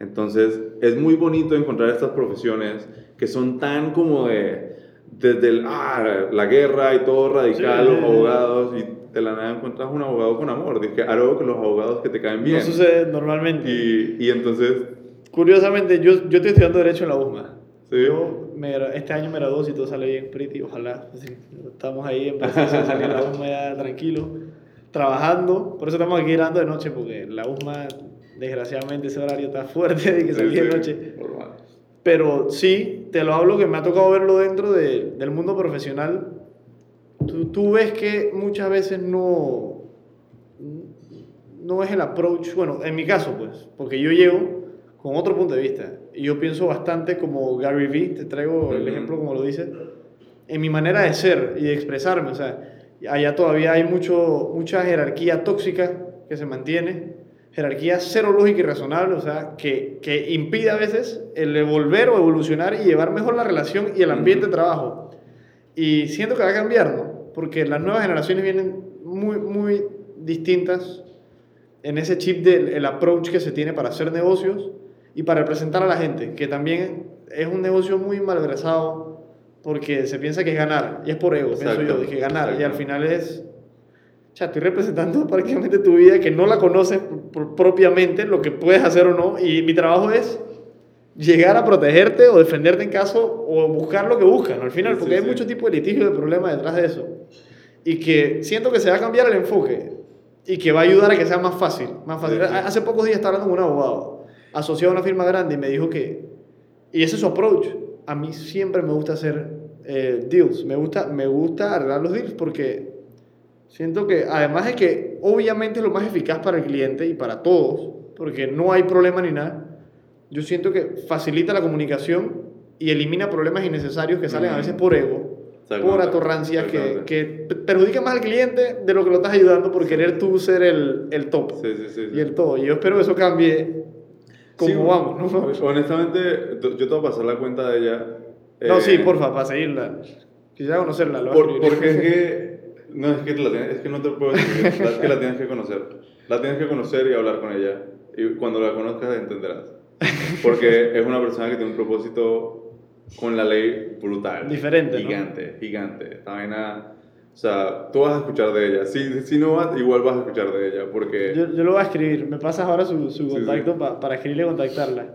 Entonces, es muy bonito encontrar estas profesiones que son tan como de. Desde el, ah, la guerra y todo radical, Sí. los abogados, y de la nada encuentras un abogado con amor. Dije, algo con los abogados que te caen bien. No sucede normalmente. Y, y entonces, Curiosamente, yo, yo estoy estudiando Derecho en la USMA. Sí. Yo me este año me graduó, si todo sale bien, pretty, ojalá. Así, estamos ahí en proceso de salir de la USMA ya tranquilo, trabajando. Por eso estamos aquí grabando de noche, porque la USMA, desgraciadamente, ese horario está fuerte de que sí, salí de sí, noche. normal. Pero sí, te lo hablo que me ha tocado verlo dentro de- del mundo profesional. Tú, tú ves que muchas veces no, no es el approach, bueno, en mi caso pues, porque yo llego con otro punto de vista y yo pienso bastante como Gary Vee, te traigo el ejemplo como lo dice, en mi manera de ser y de expresarme, o sea, allá todavía hay mucho, mucha jerarquía tóxica que se mantiene, jerarquía cero lógica y razonable, o sea, que, que impide a veces el volver o evolucionar y llevar mejor la relación y el ambiente de trabajo. Y siento que va a cambiar, ¿no? Porque las nuevas generaciones vienen muy, muy distintas en ese chip del el approach que se tiene para hacer negocios y para representar a la gente, que también es un negocio muy malversado porque se piensa que es ganar, y es por ego, pienso Exacto, yo, de que ganar, y exacto. al final es, o sea, estoy representando prácticamente tu vida que no la conoces propiamente, lo que puedes hacer o no, y mi trabajo es llegar a protegerte o defenderte en caso o buscar lo que buscan, al final, porque sí, hay sí. mucho tipo de litigio de problema detrás de eso. Y que siento que se va a cambiar el enfoque y que va a ayudar a que sea más fácil. Más fácil. Hace pocos días estaba hablando con un abogado asociado a una firma grande y me dijo que, y ese es su approach, a mí siempre me gusta hacer eh, deals, me gusta, me gusta arreglar los deals porque siento que además de que obviamente es lo más eficaz para el cliente y para todos, porque no hay problema ni nada, yo siento que facilita la comunicación y elimina problemas innecesarios que salen a veces por ego por atorrancias que, que perjudican más al cliente de lo que lo estás ayudando por querer tú ser el, el top Sí, sí, sí. y el todo. Y yo espero que eso cambie como vamos, ¿no? Honestamente, yo te voy a pasar la cuenta de ella. No, eh, sí, porfa, para seguirla. Quisiera conocerla. Lo Por- porque es que. No, es que, la tienes- es que no te puedo decir. Es que la tienes que conocer. La tienes que conocer y hablar con ella. Y cuando la conozcas entenderás. Porque es una persona que tiene un propósito con la ley brutal. Diferente, ¿no? Gigante, gigante. Esta vaina. O sea, tú vas a escuchar de ella. Si, si no vas, igual vas a escuchar de ella. Porque. Yo, yo lo voy a escribir. Me pasas ahora su, su Sí, contacto sí. pa- para escribirle y contactarla.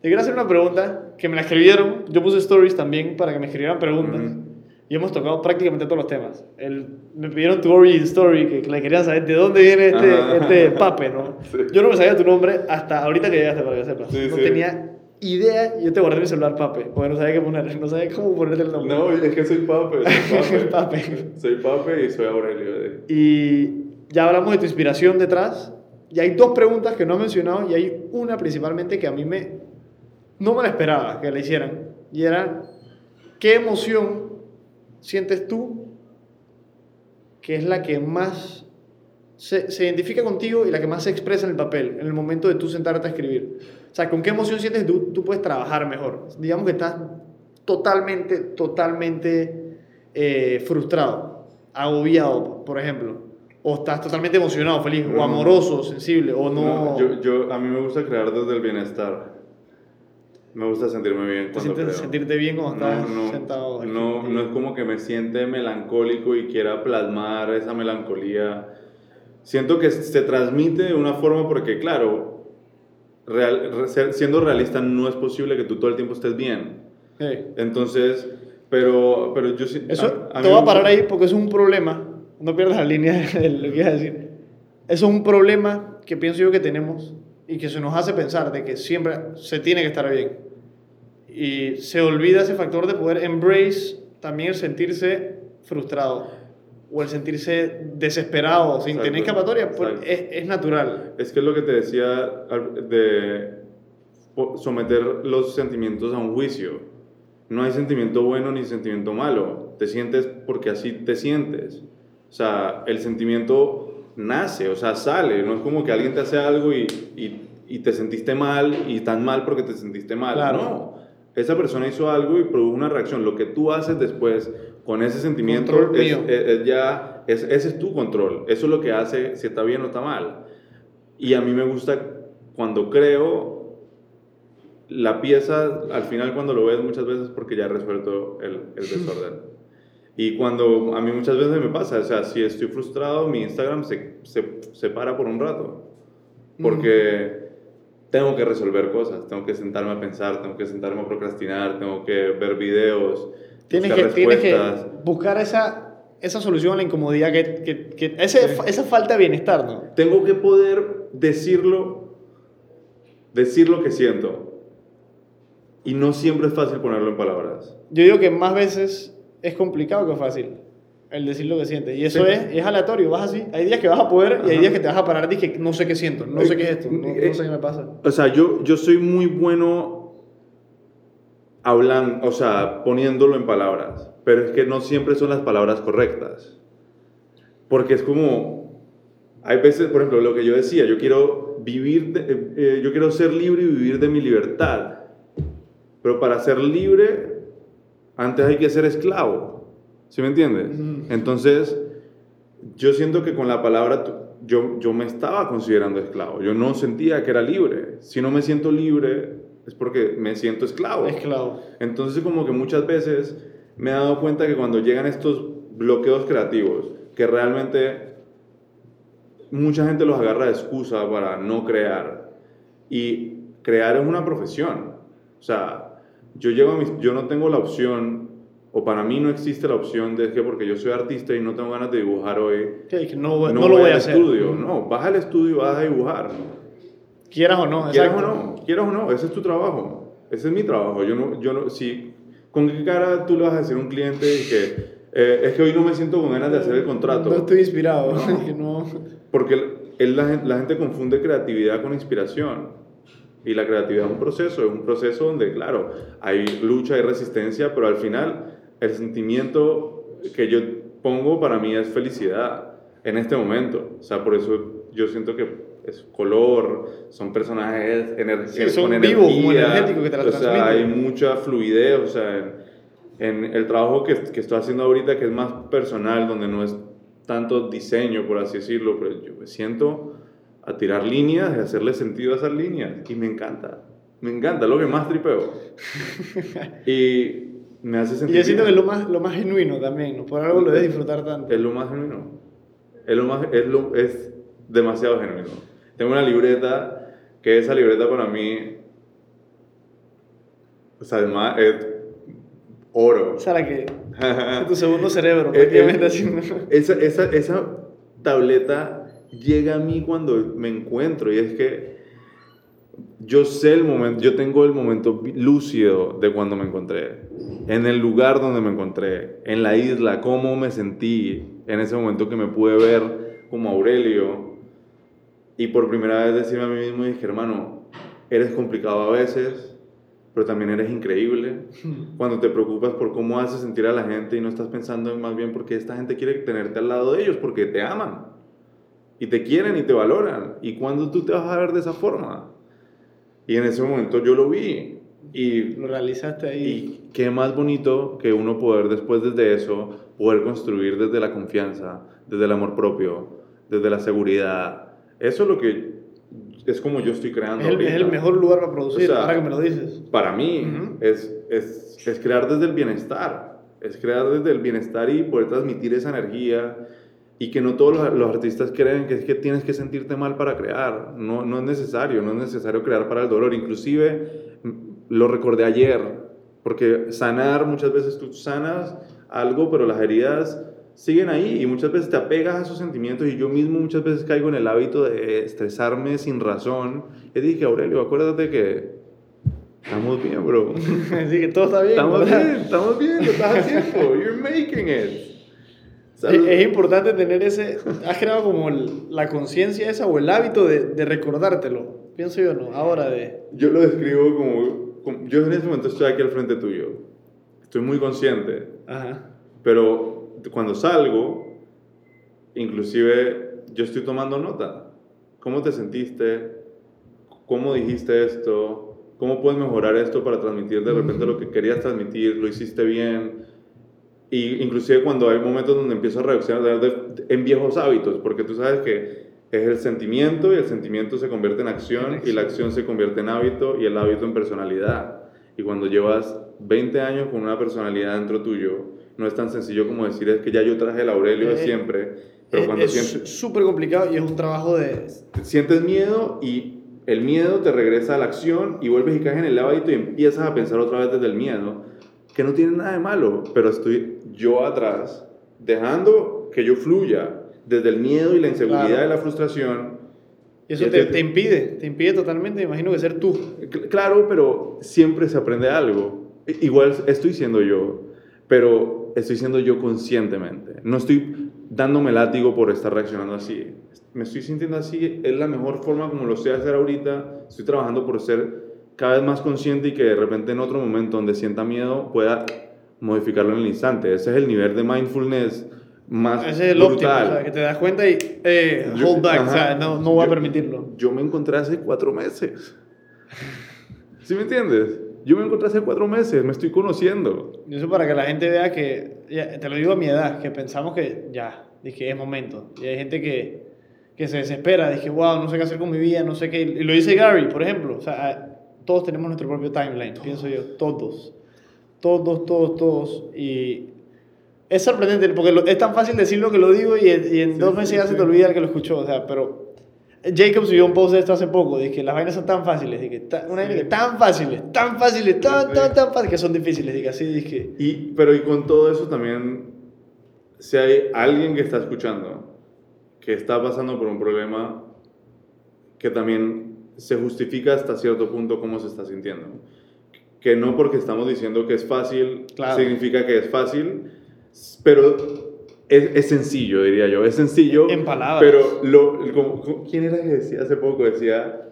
Te quiero hacer una pregunta que me la escribieron. Yo puse stories también para que me escribieran preguntas. Ujú. Y hemos tocado prácticamente todos los temas. El, me pidieron tu origin story, que, que le querían saber de dónde viene este, Ajá. este pape, ¿no? Sí. Yo no me sabía tu nombre hasta ahorita que llegaste, para que sepas. Sí, no sí. tenía idea. Yo te guardé mi celular pape, porque no sabía qué poner. No sabía cómo ponerte el nombre. No, es que soy pape. Soy pape. Pape. Soy pape y soy Aurelio. Y ya hablamos de tu inspiración detrás. Y hay dos preguntas que no he mencionado y hay una principalmente que a mí me no me la esperaba que la hicieran. Y era, ¿qué emoción sientes tú que es la que más se, se identifica contigo y la que más se expresa en el papel, en el momento de tú sentarte a escribir? O sea, ¿con qué emoción sientes tú, tú puedes trabajar mejor? Digamos que estás totalmente, totalmente eh, frustrado, agobiado, por ejemplo. O estás totalmente emocionado, feliz, o amoroso, sensible, o no... No, yo, yo, a mí me gusta crear desde el bienestar. Me gusta sentirme bien ¿Te cuando creo. sentirte bien cuando estás no, no, sentado? aquí? No, no es como que me siente melancólico y quiera plasmar esa melancolía. Siento que se transmite de una forma porque, claro, real- siendo realista no es posible que tú todo el tiempo estés bien. Sí. Entonces, pero, pero yo sí... Eso, a- a te voy a parar ahí porque es un problema. No pierdas la línea de lo que ibas a decir. Eso es un problema que pienso yo que tenemos y que se nos hace pensar de que siempre se tiene que estar bien. Y se olvida ese factor de poder embrace también sentirse frustrado o el sentirse desesperado sin Exacto, tener escapatoria. pues, es, es natural. Es que es lo que te decía de someter los sentimientos a un juicio. No hay sentimiento bueno ni sentimiento malo. Te sientes porque así te sientes. O sea, el sentimiento nace, o sea, sale. No es como que alguien te hace algo y, y, y te sentiste mal y tan mal porque te sentiste mal. Claro. No. Esa persona hizo algo y produjo una reacción. Lo que tú haces después con ese sentimiento es, es- es ya, es- ese es tu control. Eso es lo que hace si está bien o está mal. Y a mí me gusta cuando creo la pieza, al final cuando lo ves muchas veces porque ya he resuelto el, el desorden. Y cuando a mí muchas veces me pasa, o sea, si estoy frustrado, mi Instagram se, se, se para por un rato. Porque tengo que resolver cosas, tengo que sentarme a pensar, tengo que sentarme a procrastinar, tengo que ver videos, Tienes que, tienes que buscar esa, esa solución a la incomodidad, que, que, que ese- esa falta de bienestar, ¿no? Tengo que poder decirlo, decir lo que siento. Y no siempre es fácil ponerlo en palabras. Yo digo que más veces es complicado que fácil el decir lo que sientes. Y eso Sí. es, es aleatorio, vas así. Hay días que vas a poder y hay Ajá. días que te vas a parar y que no sé qué siento, no sé qué es esto, no, no sé qué me pasa. O sea, yo, yo soy muy bueno hablando, o sea, poniéndolo en palabras, pero es que no siempre son las palabras correctas. Porque es como, hay veces, por ejemplo, lo que yo decía, yo quiero vivir, de- eh, eh, yo quiero ser libre y vivir de mi libertad. Pero para ser libre, antes hay que ser esclavo. ¿Sí me entiendes? Entonces, yo siento que con la palabra yo, yo me estaba considerando esclavo. Yo no sentía que era libre. Si no me siento libre, es porque me siento esclavo. Esclavo. Entonces, como que muchas veces me he dado cuenta que cuando llegan estos bloqueos creativos, que realmente mucha gente los agarra de excusa para no crear. Y crear es una profesión. O sea, yo, llego a mis- yo no tengo la opción, o para mí no existe la opción de que porque yo soy artista y no tengo ganas de dibujar hoy, no, no no, lo voy voy a hacer. estudio. No, vas al estudio y vas a dibujar. Quieras o no, Quieras o no, quieras o no, ese es tu trabajo. Ese es mi trabajo. Yo no, yo no, si, ¿Con qué cara tú le vas a decir a un cliente que eh, es que hoy no me siento con ganas de hacer el contrato? No estoy inspirado. no. Porque el- la, la gente confunde creatividad con inspiración. Y la creatividad es un proceso, es un proceso donde, claro, hay lucha, hay resistencia, pero al final el sentimiento que yo pongo para mí es felicidad en este momento. O sea, por eso yo siento que es color, son personajes ener Sí, son con vivos, energía, como que te la O sea, hay mucha fluidez, o sea, en, en el trabajo que, que estoy haciendo ahorita, que es más personal, donde no es tanto diseño, por así decirlo, pero yo me siento a tirar líneas y hacerle sentido a esas líneas, y me encanta, me encanta, lo que más tripeo. y me hace Y sentir... yo siento que es lo más, lo más genuino también, ¿no? Por algo lo debes disfrutar tanto. Es lo más genuino. Es, lo más, es, lo, es demasiado genuino. Tengo una libreta que esa libreta para mí, o sea, además es oro. O sea, la que es tu segundo cerebro, prácticamente haciendo. Esa, esa, esa tableta llega a mí cuando me encuentro y es que yo sé el momento, yo tengo el momento lúcido de cuando me encontré, en el lugar donde me encontré, en la isla, cómo me sentí en ese momento que me pude ver como Aurelio y por primera vez decirme a mí mismo, dije, hermano, eres complicado a veces, pero también eres increíble. Cuando te preocupas por cómo haces sentir a la gente y no estás pensando en más bien porque esta gente quiere tenerte al lado de ellos, porque te aman y te quieren y te valoran. ¿Y cuando tú te vas a ver de esa forma? Y en ese momento yo lo vi. Y, Lo realizaste ahí. y qué más bonito que uno poder después desde eso, poder construir desde la confianza, desde el amor propio, desde la seguridad. Eso es lo que es como yo estoy creando. es, el, es el mejor lugar para producir, O sea, ahora que me lo dices. Para mí es, es, es crear desde el bienestar, es crear desde el bienestar y poder transmitir esa energía y que no todos los, los artistas creen que es que tienes que sentirte mal para crear, no, no es necesario, no es necesario crear para el dolor, inclusive mm, lo recordé ayer, porque sanar muchas veces tú sanas algo, pero las heridas siguen ahí y muchas veces te apegas a esos sentimientos y yo mismo muchas veces caigo en el hábito de estresarme sin razón. Y dije, Aurelio, acuérdate que estamos bien, bro. Así que todo está bien. Estamos ¿verdad? bien, estamos bien, lo estás haciendo. You're making it. Es, es importante tener ese. Has creado como el- la conciencia esa o el hábito de, de recordártelo. Pienso yo, ¿no? Ahora de. Yo lo describo como, como- Yo en este momento estoy aquí al frente tuyo. Estoy muy consciente. Ajá. Pero cuando salgo, inclusive yo estoy tomando nota. ¿Cómo te sentiste? ¿Cómo dijiste esto? ¿Cómo puedes mejorar esto para transmitir de repente lo que querías transmitir? ¿Lo hiciste bien? Y inclusive cuando hay momentos donde empiezo a reaccionar en viejos hábitos, porque tú sabes que es el sentimiento y el sentimiento se convierte en acción y la acción se convierte en hábito y el hábito en personalidad. Y cuando llevas 20 años con una personalidad dentro tuyo, no es tan sencillo como decir es que ya yo traje el Aurelio de Eh, siempre, pero Es- cuando es sientes, súper complicado y es un trabajo de. sientes miedo y el miedo te regresa a la acción y vuelves y caes en el hábito y empiezas a pensar otra vez desde el miedo, que no tiene nada de malo, pero estoy yo atrás, dejando que yo fluya desde el miedo y la inseguridad Claro. y la frustración. Y eso Y te, te impide, te impide totalmente, me imagino que ser tú. Cl- Claro, pero siempre se aprende algo. Igual estoy siendo yo, pero estoy siendo yo conscientemente. No estoy dándome látigo por estar reaccionando así. Me estoy sintiendo así, es la mejor forma como lo sé hacer ahorita. Estoy trabajando por ser cada vez más consciente y que de repente en otro momento donde sienta miedo pueda modificarlo en el instante. Ese es el nivel de mindfulness más Ese es el óptimo, brutal. o sea, que te das cuenta y eh, Yo- hold back, ajá. o sea, no, no voy a Yo- permitirlo. Yo me encontré hace cuatro meses. ¿Sí me entiendes? Yo me encontré hace cuatro meses, me estoy conociendo. Y eso para que la gente vea que, ya, te lo digo a mi edad, que pensamos que ya, dije, es momento. Y hay gente que, que se desespera, dije, wow, no sé qué hacer con mi vida, no sé qué. Y lo dice Gary, por ejemplo. O sea, todos tenemos nuestro propio timeline, pienso yo, todos. Todos, todos, todos. Y es sorprendente, porque es tan fácil decirlo que lo digo y, en- y en Sí, dos sí, meses ya sí. se te olvida el que lo escuchó. O sea, pero Jacob subió un post de esto hace poco, dije, las vainas son tan fáciles, dije, ta- una vaina que tan fáciles, tan fáciles, tan, Sí. tan, tan fáciles, que son difíciles, dije, así dije. Y, pero y con todo eso también, si hay alguien que está escuchando, que está pasando por un problema, que también se justifica hasta cierto punto cómo se está sintiendo. Que no porque estamos diciendo que es fácil, Claro. significa que es fácil, pero es, es sencillo, diría yo. Es sencillo. En palabras. Pero, lo, como- ¿quién era que decía hace poco? Decía,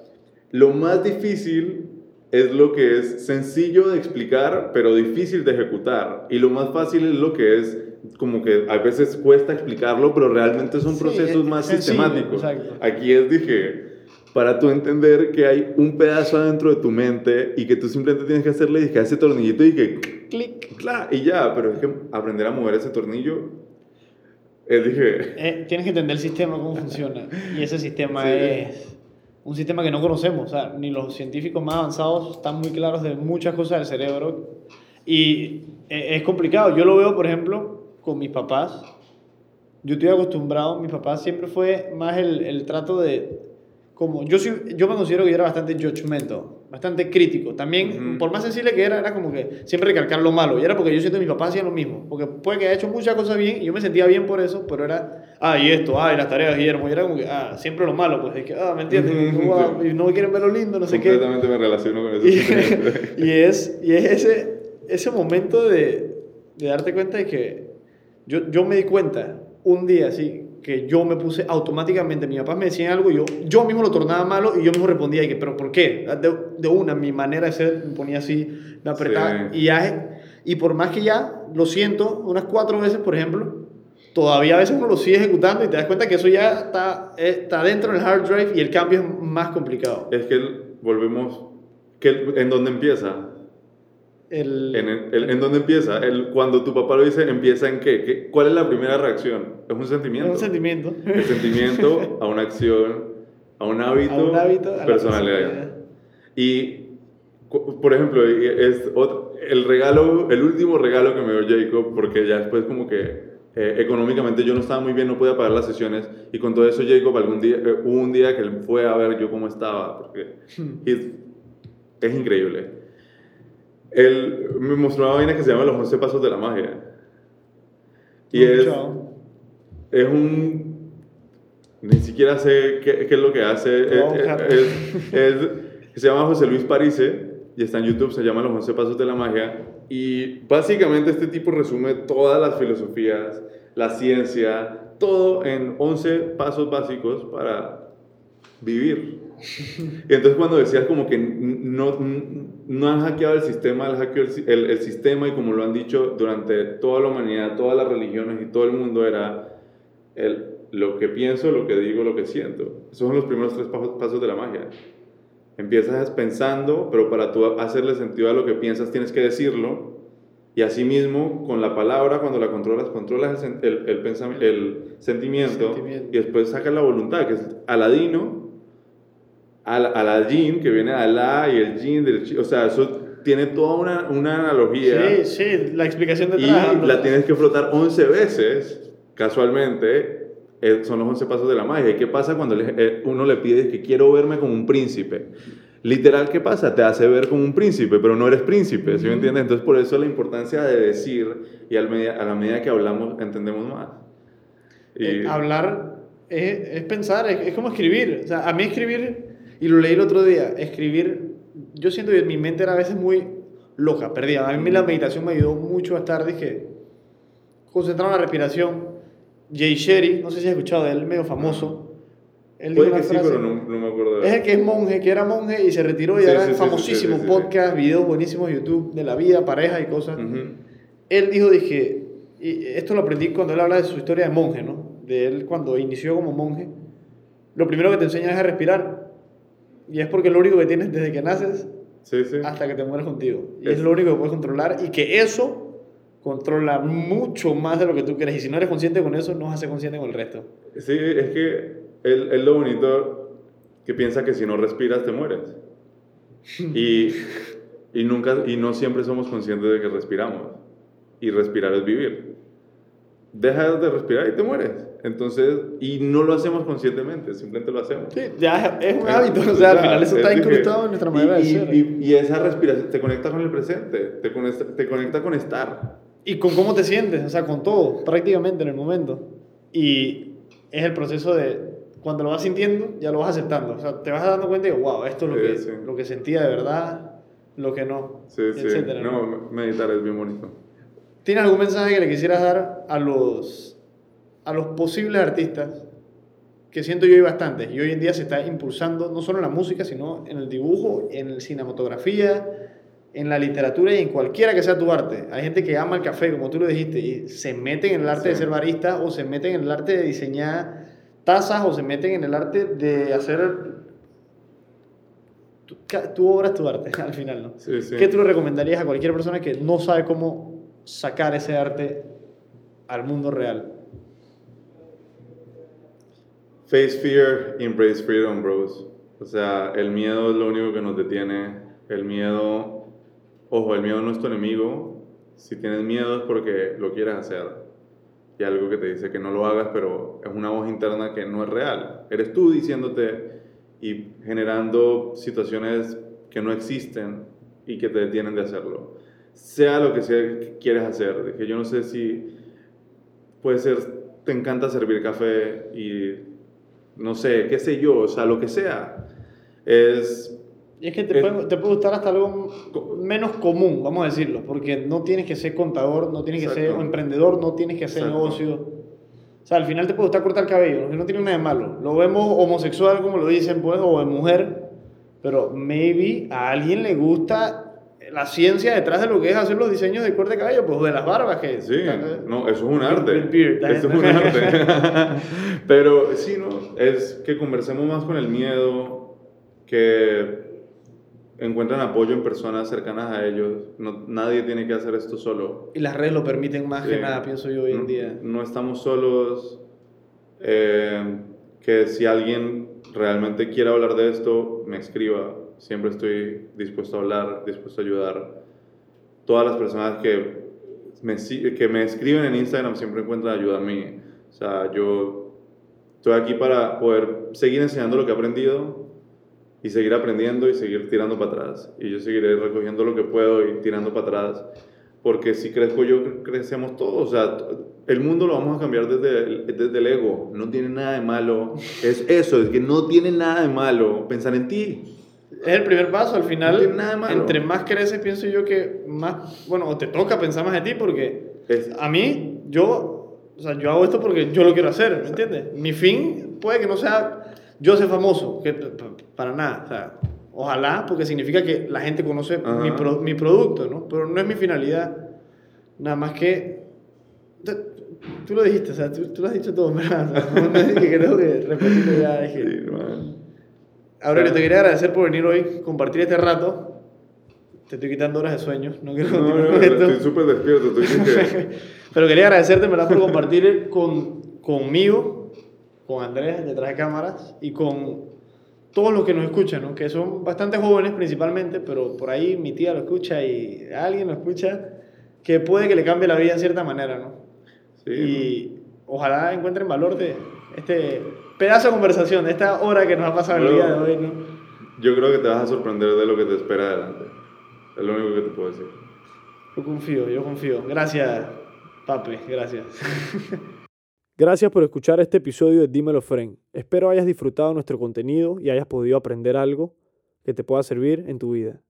lo más difícil es lo que es sencillo de explicar, pero difícil de ejecutar. Y lo más fácil es lo que es como que a veces cuesta explicarlo, pero realmente son Sí, procesos es más sencillo, sistemáticos. exacto. Aquí es, dije, para tú entender que hay un pedazo adentro de tu mente y que tú simplemente tienes que hacerle dije, ese tornillito y que, Clic. clac, y ya, pero es que aprender a mover ese tornillo, es, dije, Eh, tienes que entender el sistema, cómo funciona. Y ese sistema Sí. es un sistema que no conocemos. O sea, ni los científicos más avanzados están muy claros de muchas cosas del cerebro. Y eh, es complicado. Yo lo veo, por ejemplo, con mis papás. Yo estoy acostumbrado, mi papá siempre fue más el, el trato de... Como, yo, soy, yo me considero que yo era bastante judgmental, bastante crítico. También, Ujú. por más sensible que era, era como que siempre recalcar lo malo. Y era porque yo siento que mis papás hacían lo mismo. Porque puede que haya hecho muchas cosas bien y yo me sentía bien por eso, pero era, ah, y esto, ah, y las tareas, Guillermo. Y era como que, ah, siempre lo malo, pues es que, ah, ¿me entiendes? Ujú, Wow, sí. y no quieren ver lo lindo, no sé qué. completamente me relaciono con eso. Y, y es, y es ese, ese momento de, de darte cuenta de que yo, yo me di cuenta un día así que yo me puse automáticamente, mi papá me decía algo y yo, yo mismo lo tornaba malo y yo mismo respondía y que, pero ¿por qué? De, de una, mi manera de ser me ponía así, me apretaba Sí. y ya, y por más que ya lo siento unas cuatro veces, por ejemplo, todavía a veces uno lo sigue ejecutando y te das cuenta que eso ya está, está dentro del hard drive y el cambio es más complicado. es que volvemos, que ¿en dónde empieza? El, ¿En, el- el- ¿en dónde empieza? El, cuando tu papá lo dice, ¿empieza en qué? ¿Qué- ¿Cuál es la primera reacción? Es un es sentimiento. un sentimiento. El sentimiento a una acción, a un hábito, A un hábito, a personalidad. personalidad. Y, por ejemplo, es otro- el regalo, el último regalo que me dio Jacob, porque ya después como que eh, económicamente yo no estaba muy bien, no podía pagar las sesiones, y con todo eso Jacob algún día, eh, hubo un día que él fue a ver yo cómo estaba, porque es, es increíble. Él me mostró una vaina que se llama los 11 pasos de la magia. Y es, es un... Ni siquiera sé qué, qué es lo que hace. Es- buscar. es- es- se llama José Luis Parise y está en YouTube, se llama Los 11 Pasos de la Magia. Y básicamente este tipo resume todas las filosofías, la ciencia, todo en 11 pasos básicos para vivir. Y entonces cuando decías como que no, no han hackeado el sistema, han hackeado el, el- el sistema y como lo han dicho durante toda la humanidad, todas las religiones y todo el mundo era el, lo que pienso, lo que digo, lo que siento. Esos son los primeros tres pasos, pasos de la magia. Empiezas pensando, pero para tú hacerle sentido a lo que piensas tienes que decirlo. Y asimismo, con la palabra, cuando la controlas, controlas el, el, el, el sentimiento, Sentimiento. y después sacas la voluntad, que es aladino, al, aladín, que viene de Alá y el jin del chi- O sea, eso tiene toda una, una analogía Sí, sí, la explicación y detrás. ¿no? la tienes que frotar 11 veces, casualmente, eh, son los 11 pasos de la magia. ¿Y qué pasa cuando eh, uno le pide que quiero verme como un príncipe? Literal, ¿qué pasa? Te hace ver como un príncipe, pero no eres príncipe, ¿sí me entiendes? Entonces, por eso la importancia de decir, y al a la medida que hablamos, entendemos más. Y, Eh, hablar es, es pensar, es, es como escribir. O sea, a mí escribir, y lo leí el otro día, escribir, yo siento que mi mente era a veces muy loca, perdida. A mí la meditación me ayudó mucho a estar, dije, concentrado en la respiración. Jay Sherry, no sé si has escuchado de él, medio famoso. Él puede que sí, pero no, no me acuerdo de Es el que es monje, que era monje y se retiró y Sí, era sí, sí, sí, famosísimo. sí, podcast, videos buenísimos YouTube de la vida, pareja y cosas. Ujú. Él dijo, dije, y esto lo aprendí cuando él habla de su historia de monje, ¿no? De él cuando inició como monje. Lo primero que te enseña es a respirar. Y es porque es lo único que tienes desde que naces Sí, sí. hasta que te mueres contigo. Y es, Es- lo único que puedes controlar y que eso controla mucho más de lo que tú quieres. Y si no eres consciente con eso, no vas a ser consciente con el resto. Sí, es que él lo bonito que piensa que si no respiras te mueres. Y, y, nunca, y no siempre somos conscientes de que respiramos. Y respirar es vivir. Dejas de respirar y te mueres. Entonces, y no lo hacemos conscientemente, simplemente lo hacemos. Sí, ya es un hábito. O sea, al final eso Es está incrustado en nuestra manera y, de ser. Y, y esa respiración te conecta con el presente, te conecta, te conecta con estar. Y con cómo te sientes, o sea, con todo, prácticamente en el momento. Y es el proceso de, cuando lo vas sintiendo, ya lo vas aceptando. O sea, te vas dando cuenta y wow, esto es lo, Sí, que, sí. lo que sentía de verdad, lo que no, Sí, sí. etcétera, ¿no? No, meditar es bien bonito. ¿Tienes algún mensaje que le quisieras dar a los, a los posibles artistas que siento yo hay bastante. Y hoy en día se está impulsando no solo en la música, sino en el dibujo, en la cinematografía, en la literatura y en cualquiera que sea tu arte. Hay gente que ama el café, como tú lo dijiste, y se meten en el arte de ser barista o se meten en el arte de diseñar tazas o se meten en el arte de hacer... Tu, tu obra es tu arte, al final, ¿no? Sí, sí. ¿Qué tú le recomendarías a cualquier persona que no sabe cómo sacar ese arte al mundo real? Face fear, embrace freedom, bros. O sea, el miedo es lo único que nos detiene. El miedo, ojo, el miedo no es tu enemigo. Si tienes miedo es porque lo quieres hacer. Y algo que te dice que no lo hagas, pero es una voz interna que no es real. Eres tú diciéndote y generando situaciones que no existen y que te detienen de hacerlo. Sea lo que sea que quieres hacer. Que yo no sé si puede ser, te encanta servir café y no sé, qué sé yo, o sea, lo que sea. Es, Y es que te, Es- puede, te puede gustar hasta algo menos común, vamos a decirlo, porque no tienes que ser contador, no tienes que ser emprendedor, no tienes que hacer Exacto. negocio. O sea, al final te puede gustar cortar el cabello, no tiene nada de malo. Lo vemos homosexual, como lo dicen, pues, o de mujer, pero maybe a alguien le gusta la ciencia detrás de lo que es hacer los diseños de corte de cabello, pues, de las barbas, que... sí, no, eso es un arte. El beard, eso es un arte. Pero sí, ¿no? Es que conversemos más con el miedo, que encuentren apoyo en personas cercanas a ellos. No, nadie tiene que hacer esto solo. Y las redes lo permiten más que Sí. nada, pienso yo, hoy en no, día. No estamos solos. eh, que si alguien realmente quiere hablar de esto, me escriba. Siempre estoy dispuesto a hablar, dispuesto a ayudar. Todas las personas que me, que me escriben en Instagram siempre encuentran ayuda a mí. O sea, yo estoy aquí para poder seguir enseñando lo que he aprendido y seguir aprendiendo y seguir tirando para atrás. Y yo seguiré recogiendo lo que puedo y tirando para atrás. Porque si crezco yo, cre- crecemos todos. O sea, el mundo lo vamos a cambiar desde el, desde el ego. No tiene nada de malo. Es eso, es que no tiene nada de malo pensar en ti. Es el primer paso, al final, No nada entre más creces, pienso yo que más, bueno, o te toca pensar más en ti, porque Es- a mí, yo, o sea, yo hago esto porque yo lo quiero hacer, ¿me entiendes? Mi fin puede que no sea yo ser famoso, que para nada, o sea, ojalá, porque significa que la gente conoce mi, pro- mi producto, ¿no? Pero no es mi finalidad, nada más que, tú, tú lo dijiste, o sea, tú, tú lo has dicho todo, ¿verdad? O sea, no, no es que tengo que repetirlo ya, que... Sí. Aurelio, te quería agradecer por venir hoy, compartir este rato. Te estoy quitando horas de sueño, no quiero No, continuar no, con esto. estoy súper despierto. Estoy que- Pero quería agradecerte, ¿verdad? Por compartir con, conmigo, con Andrés detrás de cámaras y con todos los que nos escuchan, ¿no? Que son bastante jóvenes principalmente, pero por ahí mi tía lo escucha y alguien lo escucha, que puede que le cambie la vida en cierta manera, ¿no? Sí, y ojalá encuentren valor de este pedazo de conversación, esta hora que nos ha pasado el Bro. día de hoy, ¿no? Yo creo que te vas a sorprender de lo que te espera adelante. Es lo único que te puedo decir. Yo confío, yo confío. Gracias, Pape, gracias. Gracias por escuchar este episodio de Dímelo Friend. Espero hayas disfrutado nuestro contenido y hayas podido aprender algo que te pueda servir en tu vida.